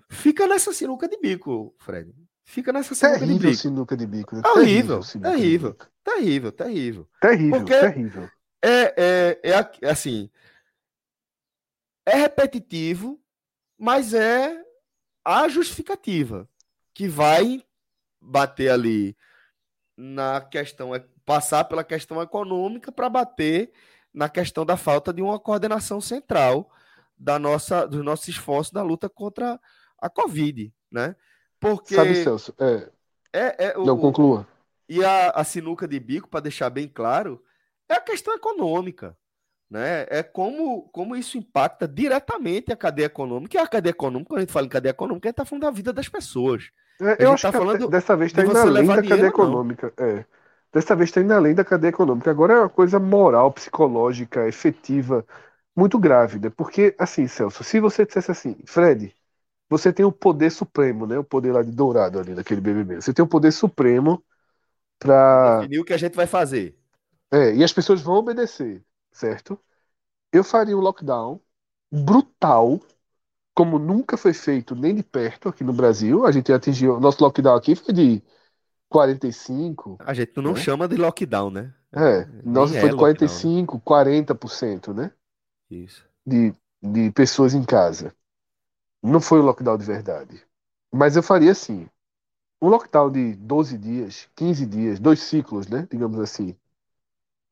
Fica nessa sinuca de bico, Fred. Fica nessa sinuca de Terrível bico. sinuca de bico, né? É de terrível. bico. Terrível, terrível. Terrível, Porque- terrível. É, é, é assim. É repetitivo, mas é a justificativa que vai bater ali na questão, é passar pela questão econômica para bater na questão da falta de uma coordenação central da nossa, dos nossos esforços da luta contra a Covid, né? Porque Sabe, Celso? É, é, é o, não, o- conclua. e a, a sinuca de bico, para deixar bem claro, é a questão econômica. Né? É como, como isso impacta diretamente a cadeia econômica. E a cadeia econômica, quando a gente fala em cadeia econômica, a gente está falando da vida das pessoas. É, eu acho tá que falando dessa vez de está indo além da cadeia econômica. É. Dessa vez está indo além da cadeia econômica. Agora é uma coisa moral, psicológica, efetiva, muito grave, né? Porque, assim, Celso, se você dissesse assim, Fred, você tem o poder supremo, né? O poder lá de Dourado ali naquele BBB. Você tem o poder supremo para Definir o que a gente vai fazer. É, e as pessoas vão obedecer, certo? Eu faria um lockdown brutal, como nunca foi feito nem de perto aqui no Brasil. A gente atingiu, nosso lockdown aqui foi de 45, A gente não É. chama de lockdown, né? é, nosso é foi de lockdown, 45, 40%, né? Isso. De, de pessoas em casa. Não foi um lockdown de verdade. Mas eu faria assim, um lockdown de 12 dias, 15 dias, dois ciclos, né? Digamos assim,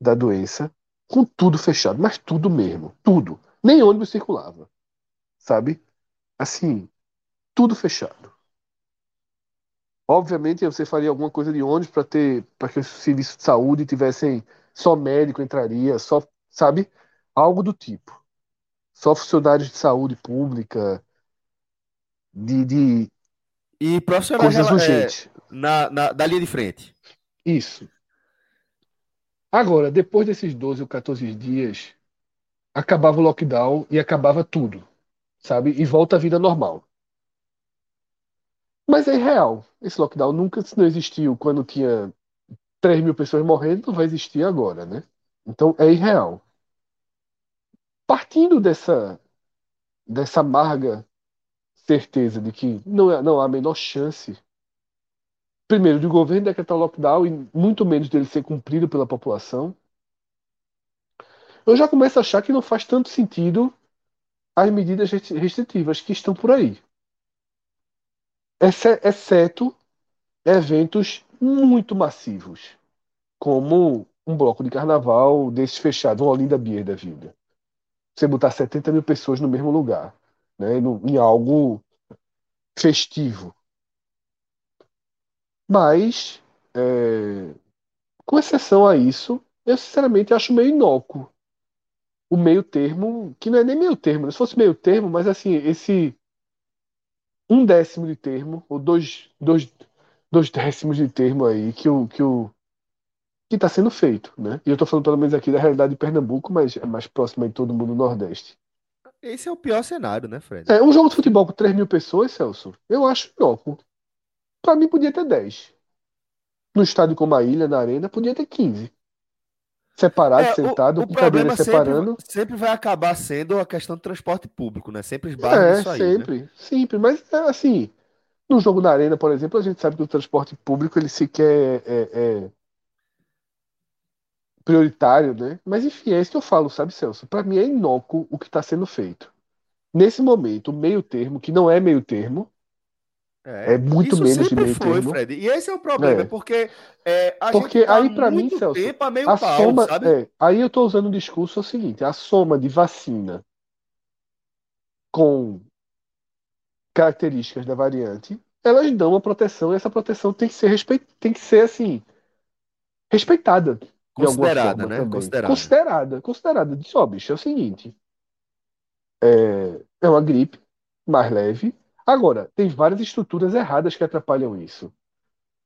da doença, com tudo fechado, mas tudo mesmo, tudo. Nem ônibus circulava, sabe? Assim, tudo fechado. Obviamente você faria alguma coisa de ônibus para ter, para que os serviços de saúde tivessem só médico entraria, só, sabe? Algo do tipo. Só funcionários de saúde pública, de, de E profissionais coisas é, urgentes. na, na, da linha de frente. Isso. Agora, depois desses 12 ou 14 dias, acabava o lockdown e acabava tudo, sabe? E volta a vida normal. Mas é irreal. Esse lockdown nunca não existiu quando tinha 3 mil pessoas morrendo, não vai existir agora, né? Então é irreal. Partindo dessa, dessa amarga certeza de que não, é- não há a menor chance, primeiro, de o governo decretar o lockdown e muito menos dele ser cumprido pela população, eu já começo a achar que não faz tanto sentido as medidas restri- restritivas que estão por aí. Exce- Exceto eventos muito massivos, como um bloco de carnaval desses fechados, uma Olinda Beer da vida. Você botar 70 mil pessoas no mesmo lugar, né? Em algo festivo. Mas, é, com exceção a isso, eu sinceramente acho meio inócuo. O meio termo, que não é nem meio termo, né? se fosse meio termo, mas assim, esse um décimo de termo, ou dois, dois, dois décimos de termo aí, que o, que o que está sendo feito, né? E eu estou falando pelo menos aqui da realidade de Pernambuco, mas é mais próximo aí de todo mundo do Nordeste. Esse é o pior cenário, né, Fred? É, um jogo de futebol com 3 mil pessoas, Celso, eu acho inócuo. Pra mim podia ter 10. No estádio como a Ilha, na Arena, podia ter 15. Separado, É, o- sentado, o, com problema cadeira sempre, separando. sempre vai acabar sendo a questão do transporte público, né? Sempre esbarra É, nisso aí, né? sempre, sempre. Mas é, assim, no jogo na Arena, por exemplo, a gente sabe que o transporte público ele sequer é, é- é prioritário, né? Mas enfim, é isso que eu falo, sabe, Celso? Pra mim é inócuo o que está sendo feito. Nesse momento, o meio termo, que não é meio termo, É, É muito isso menos de meio foi, termo. Fred. E esse é o problema, É. porque é, a Porque gente tá aí, pra mim, Celso, tempo a meio a pau, soma, sabe? é, aí eu tô usando o discurso é o seguinte, a soma de vacina com características da variante, elas dão uma proteção e essa proteção tem que ser respeit... tem que ser assim respeitada Considerada, né? também. Considerada. Considerada, considerada. Diz, ó, bicho, é o seguinte, é, é uma gripe mais leve. Agora, tem várias estruturas erradas que atrapalham isso.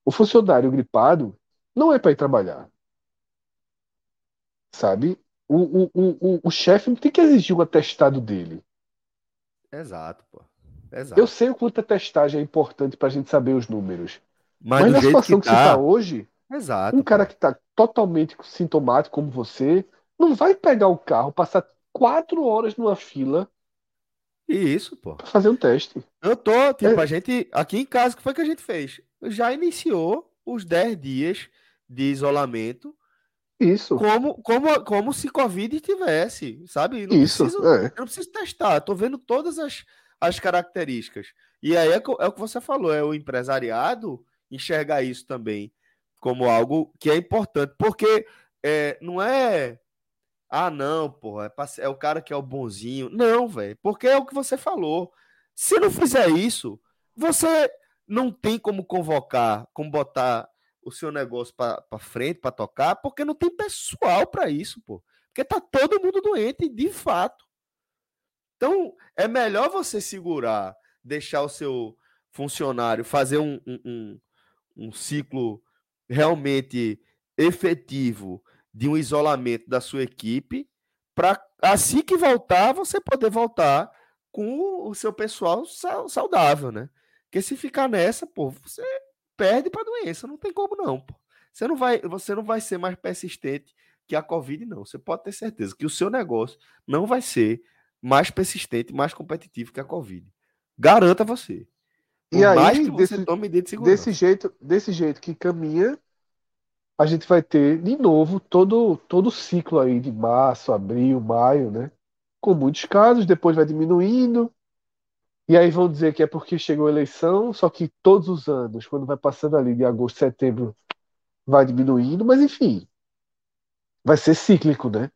O funcionário gripado não é para ir trabalhar, sabe? O, o, o, o, o chefe não tem que exigir um atestado dele. Exato, pô. Exato. Eu sei o quanto a testagem é importante para a gente saber os números. Mas, Mas na situação que que, você está tá, hoje, exato, um cara pô. que está totalmente sintomático como você, não vai pegar o carro, passar quatro horas numa fila E isso, pô. para fazer um teste. Eu tô, tipo, a gente, aqui em casa, o que foi que a gente fez? Já iniciou os 10 dias de isolamento Isso, como, como, como se Covid tivesse, sabe? Não isso, preciso, é. eu não preciso testar, tô vendo todas as, as características. E aí é, é o que você falou, é o empresariado enxergar isso também como algo que é importante, porque é, não é, ah, não, porra, é, é o cara que é o bonzinho. Não, velho, porque é o que você falou. Se não fizer isso, você não tem como convocar, como botar o seu negócio para frente, para tocar, porque não tem pessoal para isso, pô. Porque tá todo mundo doente, de fato. Então, é melhor você segurar, deixar o seu funcionário fazer um, um, um, um ciclo realmente efetivo de um isolamento da sua equipe, para assim que voltar, você poder voltar com o seu pessoal sau- saudável, né? Porque se ficar nessa, pô, você perde para doença, não tem como não, pô. Você não vai, você não vai ser mais persistente que a Covid, não. Você pode ter certeza que o seu negócio não vai ser mais persistente, mais competitivo que a Covid. Garanta você. Por E aí, mais que você desse- de. Desse jeito, desse jeito que caminha, a gente vai ter de novo todo todo o ciclo aí de março, abril, maio, né? Com muitos casos, depois vai diminuindo. E aí vão dizer que é porque chegou a eleição, só que todos os anos, quando vai passando ali de agosto, setembro, vai diminuindo, mas enfim, vai ser cíclico, né?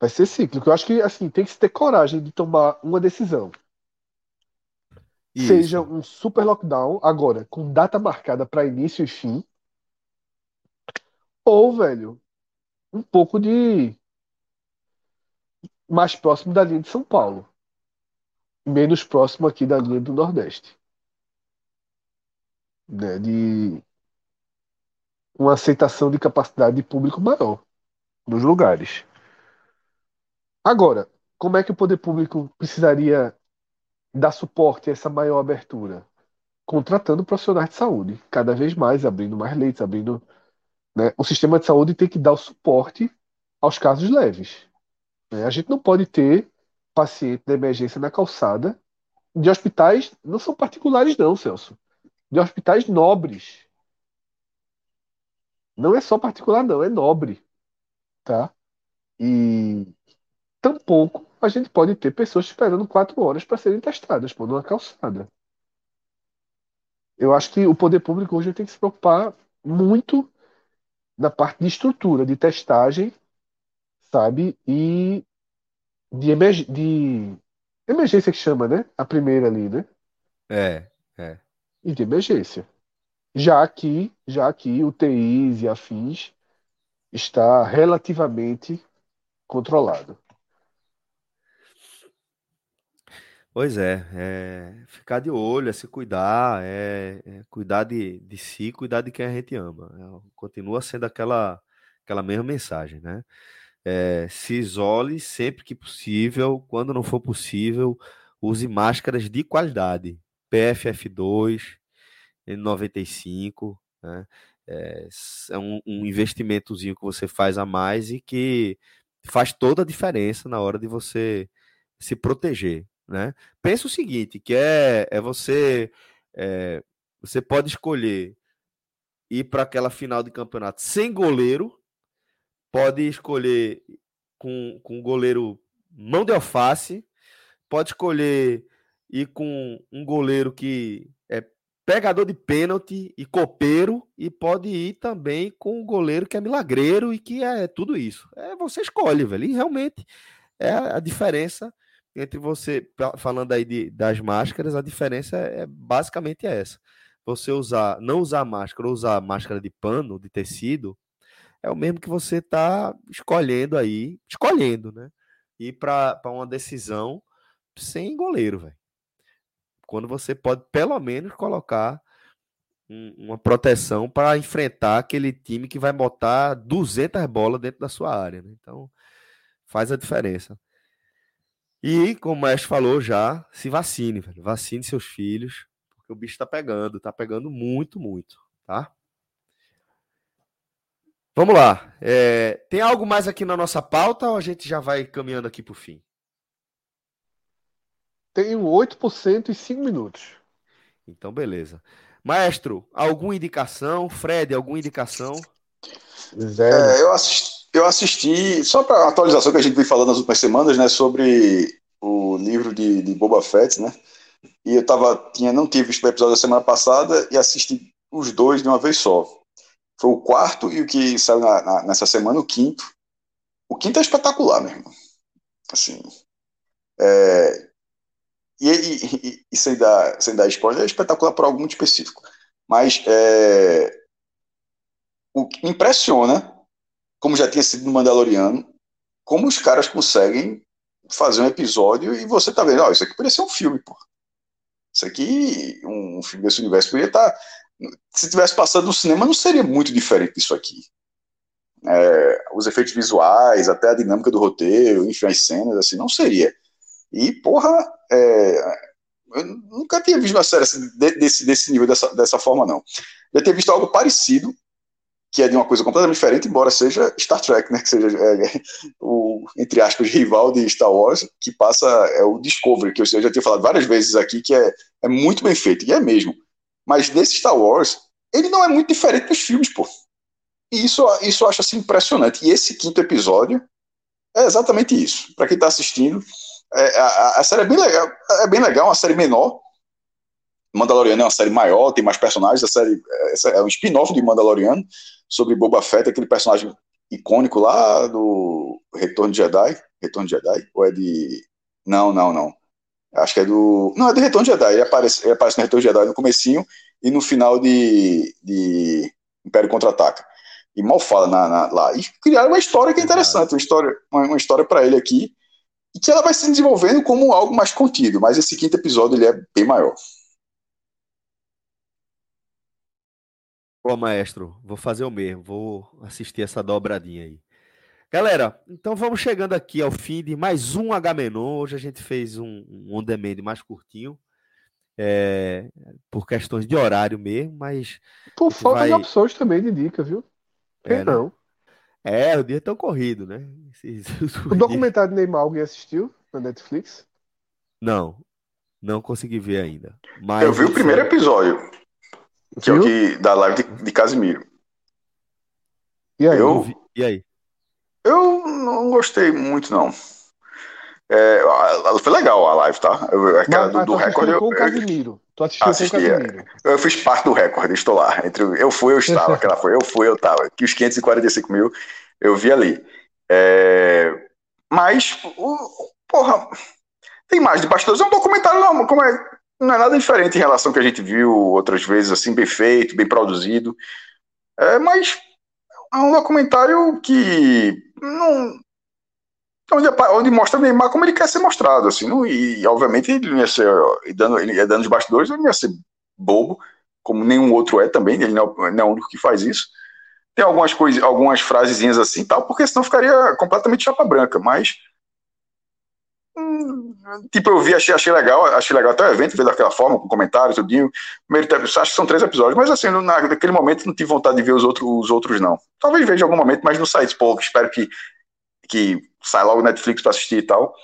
Vai ser cíclico. Eu acho que assim, tem que se ter coragem de tomar uma decisão. Seja Isso. um super lockdown, agora, com data marcada para início e fim, ou, velho, um pouco de mais próximo da linha de São Paulo, menos próximo aqui da linha do Nordeste, né? De uma aceitação de capacidade de público maior nos lugares. Agora, como é que o poder público precisaria dar suporte a essa maior abertura? Contratando profissionais de saúde, cada vez mais, abrindo mais leitos, abrindo, né? O sistema de saúde tem que dar o suporte aos casos leves. Né? A gente não pode ter paciente da emergência na calçada de hospitais, não são particulares não, Celso, de hospitais nobres. Não é só particular não, é nobre, tá? E tampouco a gente pode ter pessoas esperando quatro horas para serem testadas por numa calçada. Eu acho que o poder público hoje tem que se preocupar muito na parte de estrutura, de testagem, sabe? E de, emerg de emergência que chama, né? A primeira ali, né? É, é. E de emergência. Já que, já que UTIs e afins está relativamente controlado. Pois é, é ficar de olho, é se cuidar, é, é cuidar de, de si, cuidar de quem a gente ama. É, continua sendo aquela, aquela mesma mensagem, né? É, se isole sempre que possível, quando não for possível, use máscaras de qualidade, PFF2, N95, né? É, é um, um investimentozinho que você faz a mais e que faz toda a diferença na hora de você se proteger, né? Pensa o seguinte, que é, é você é, você pode escolher ir para aquela final de campeonato sem goleiro, pode escolher com, com goleiro mão de alface, pode escolher ir com um goleiro que é pegador de pênalti e copeiro, e pode ir também com um goleiro que é milagreiro e que é tudo isso. É, você escolhe, velho. E realmente é a diferença entre você, falando aí de, das máscaras, a diferença é basicamente essa. Você usar, não usar máscara usar máscara de pano, de tecido, é o mesmo que você está escolhendo aí, escolhendo, né? Ir para uma decisão sem goleiro, velho. Quando você pode, pelo menos, colocar um- uma proteção para enfrentar aquele time que vai botar 200 bolas dentro da sua área, né? Então, faz a diferença. E, como o mestre falou já, se vacine, velho. Vacine seus filhos, porque o bicho tá pegando, tá pegando muito, muito, tá? Vamos lá. É, tem algo mais aqui na nossa pauta ou a gente já vai caminhando aqui pro fim? Tenho 8% e 5 minutos. Então, beleza. Maestro, alguma indicação? Fred, alguma indicação? Zero. É, eu assisti, eu assisti só para atualização que a gente vem falando nas últimas semanas, né, sobre o livro de, de Boba Fett, né? E eu tava, tinha, não tinha visto o episódio da semana passada e assisti os dois de uma vez só. Foi o quarto e o que saiu na- na- nessa semana, o quinto. O quinto é espetacular, meu irmão. Assim. é, e, e, e- sem, dar, sem dar spoiler, é espetacular por algo muito específico. Mas é, o que impressiona, como já tinha sido no Mandaloriano, como os caras conseguem fazer um episódio e você tá vendo, ó, isso aqui poderia ser um filme, pô. Isso aqui, um, filme desse universo poderia estar. Se tivesse passado no cinema, não seria muito diferente disso aqui. É, os efeitos visuais, até a dinâmica do roteiro, enfim, as cenas, assim, não seria. E, porra, é, eu nunca tinha visto uma série assim, de- desse, desse nível, dessa, dessa forma, não. Já tinha visto algo parecido, que é de uma coisa completamente diferente, embora seja Star Trek, né? Que seja é, o, entre aspas, rival de Star Wars, que passa é o Discovery, que eu já tinha falado várias vezes aqui, que é, é muito bem feito, e é mesmo. Mas desse Star Wars, ele não é muito diferente dos filmes, pô. E isso, isso eu acho assim impressionante. E esse quinto episódio é exatamente isso. Para quem está assistindo, é, a, a série é bem legal, é bem legal, uma série menor. Mandaloriano é uma série maior, tem mais personagens. A série essa é um spin-off de Mandaloriano sobre Boba Fett, aquele personagem icônico lá do Retorno de Jedi. Retorno de Jedi? Ou é de. Não, não, não. Acho que é do. Não, é do Retorno de Jedi. Ele aparece, ele aparece no Retorno de Jedi no comecinho e no final de, de Império Contra-Ataca. E mal fala na, na- lá. E criaram uma história que é interessante, uma história, uma, uma história para ele aqui, e que ela vai se desenvolvendo como algo mais contido, mas esse quinto episódio ele é bem maior. Pô, maestro, vou fazer o mesmo, vou assistir essa dobradinha aí. Galera, então vamos chegando aqui ao fim de mais um H-Menon. Hoje a gente fez um, um on demand mais curtinho, é, por questões de horário mesmo, mas Por falta de vai- opções também de dica, viu? É, né? não? é, o dia é tão corrido, né? O documentário de Neymar alguém assistiu na Netflix? Não, não consegui ver ainda. Mas Eu vi o primeiro episódio, que é o Viu? que da live de, de Casimiro. E aí? Eu- E aí? Eu não gostei muito, não. É, foi legal a live, tá? Eu- Aquela Mas, do, do recorde. assistiu Eu, com o eu, Casimiro. Tu assistiu com o Assisti, é. Casimiro. eu fiz parte do recorde, estou lá. Entre, eu fui, eu estava. Aquela foi, eu fui, eu estava. Que os 545 mil eu vi ali. É, mas, o- porra, tem mais de bastidores. É um documentário, não, como é, não é nada diferente em relação ao que a gente viu outras vezes, assim, bem feito, bem produzido. É, mas um documentário que não. Onde, onde mostra Neymar como ele quer ser mostrado, assim, não, e obviamente ele não ia ser, e dando, ele ia dando os bastidores, ele ia ser bobo, como nenhum outro é também, ele não, é- não é o único que faz isso. Tem algumas coisas, algumas frasezinhas assim tal, porque senão ficaria completamente chapa branca, mas tipo, eu vi, achei, achei legal, achei legal até o evento, ver daquela forma, com comentários, tudinho. Primeiro, acho que são três episódios, mas assim, naquele momento não tive vontade de ver os outros, os outros não. Talvez veja em algum momento, mas no site, pô, espero que, que saia logo Netflix para assistir e tal.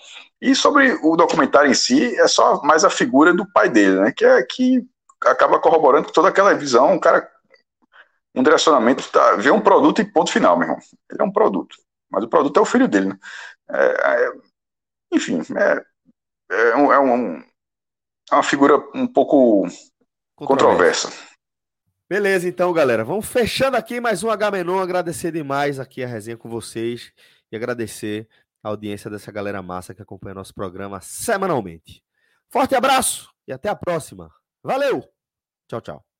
E sobre o documentário em si, é só mais a figura do pai dele, né? Que é que acaba corroborando com toda aquela visão, um cara, um direcionamento, tá, vê um produto e ponto final, meu irmão. Ele é um produto. Mas o produto é o filho dele, né? É, é, enfim, é, é, um, é, um- é uma figura um pouco controversa. Beleza, então, galera. Vamos fechando aqui mais um H-Menon. Agradecer demais aqui a resenha com vocês e agradecer a audiência dessa galera massa que acompanha nosso programa semanalmente. Forte abraço e até a próxima. Valeu! Tchau, tchau.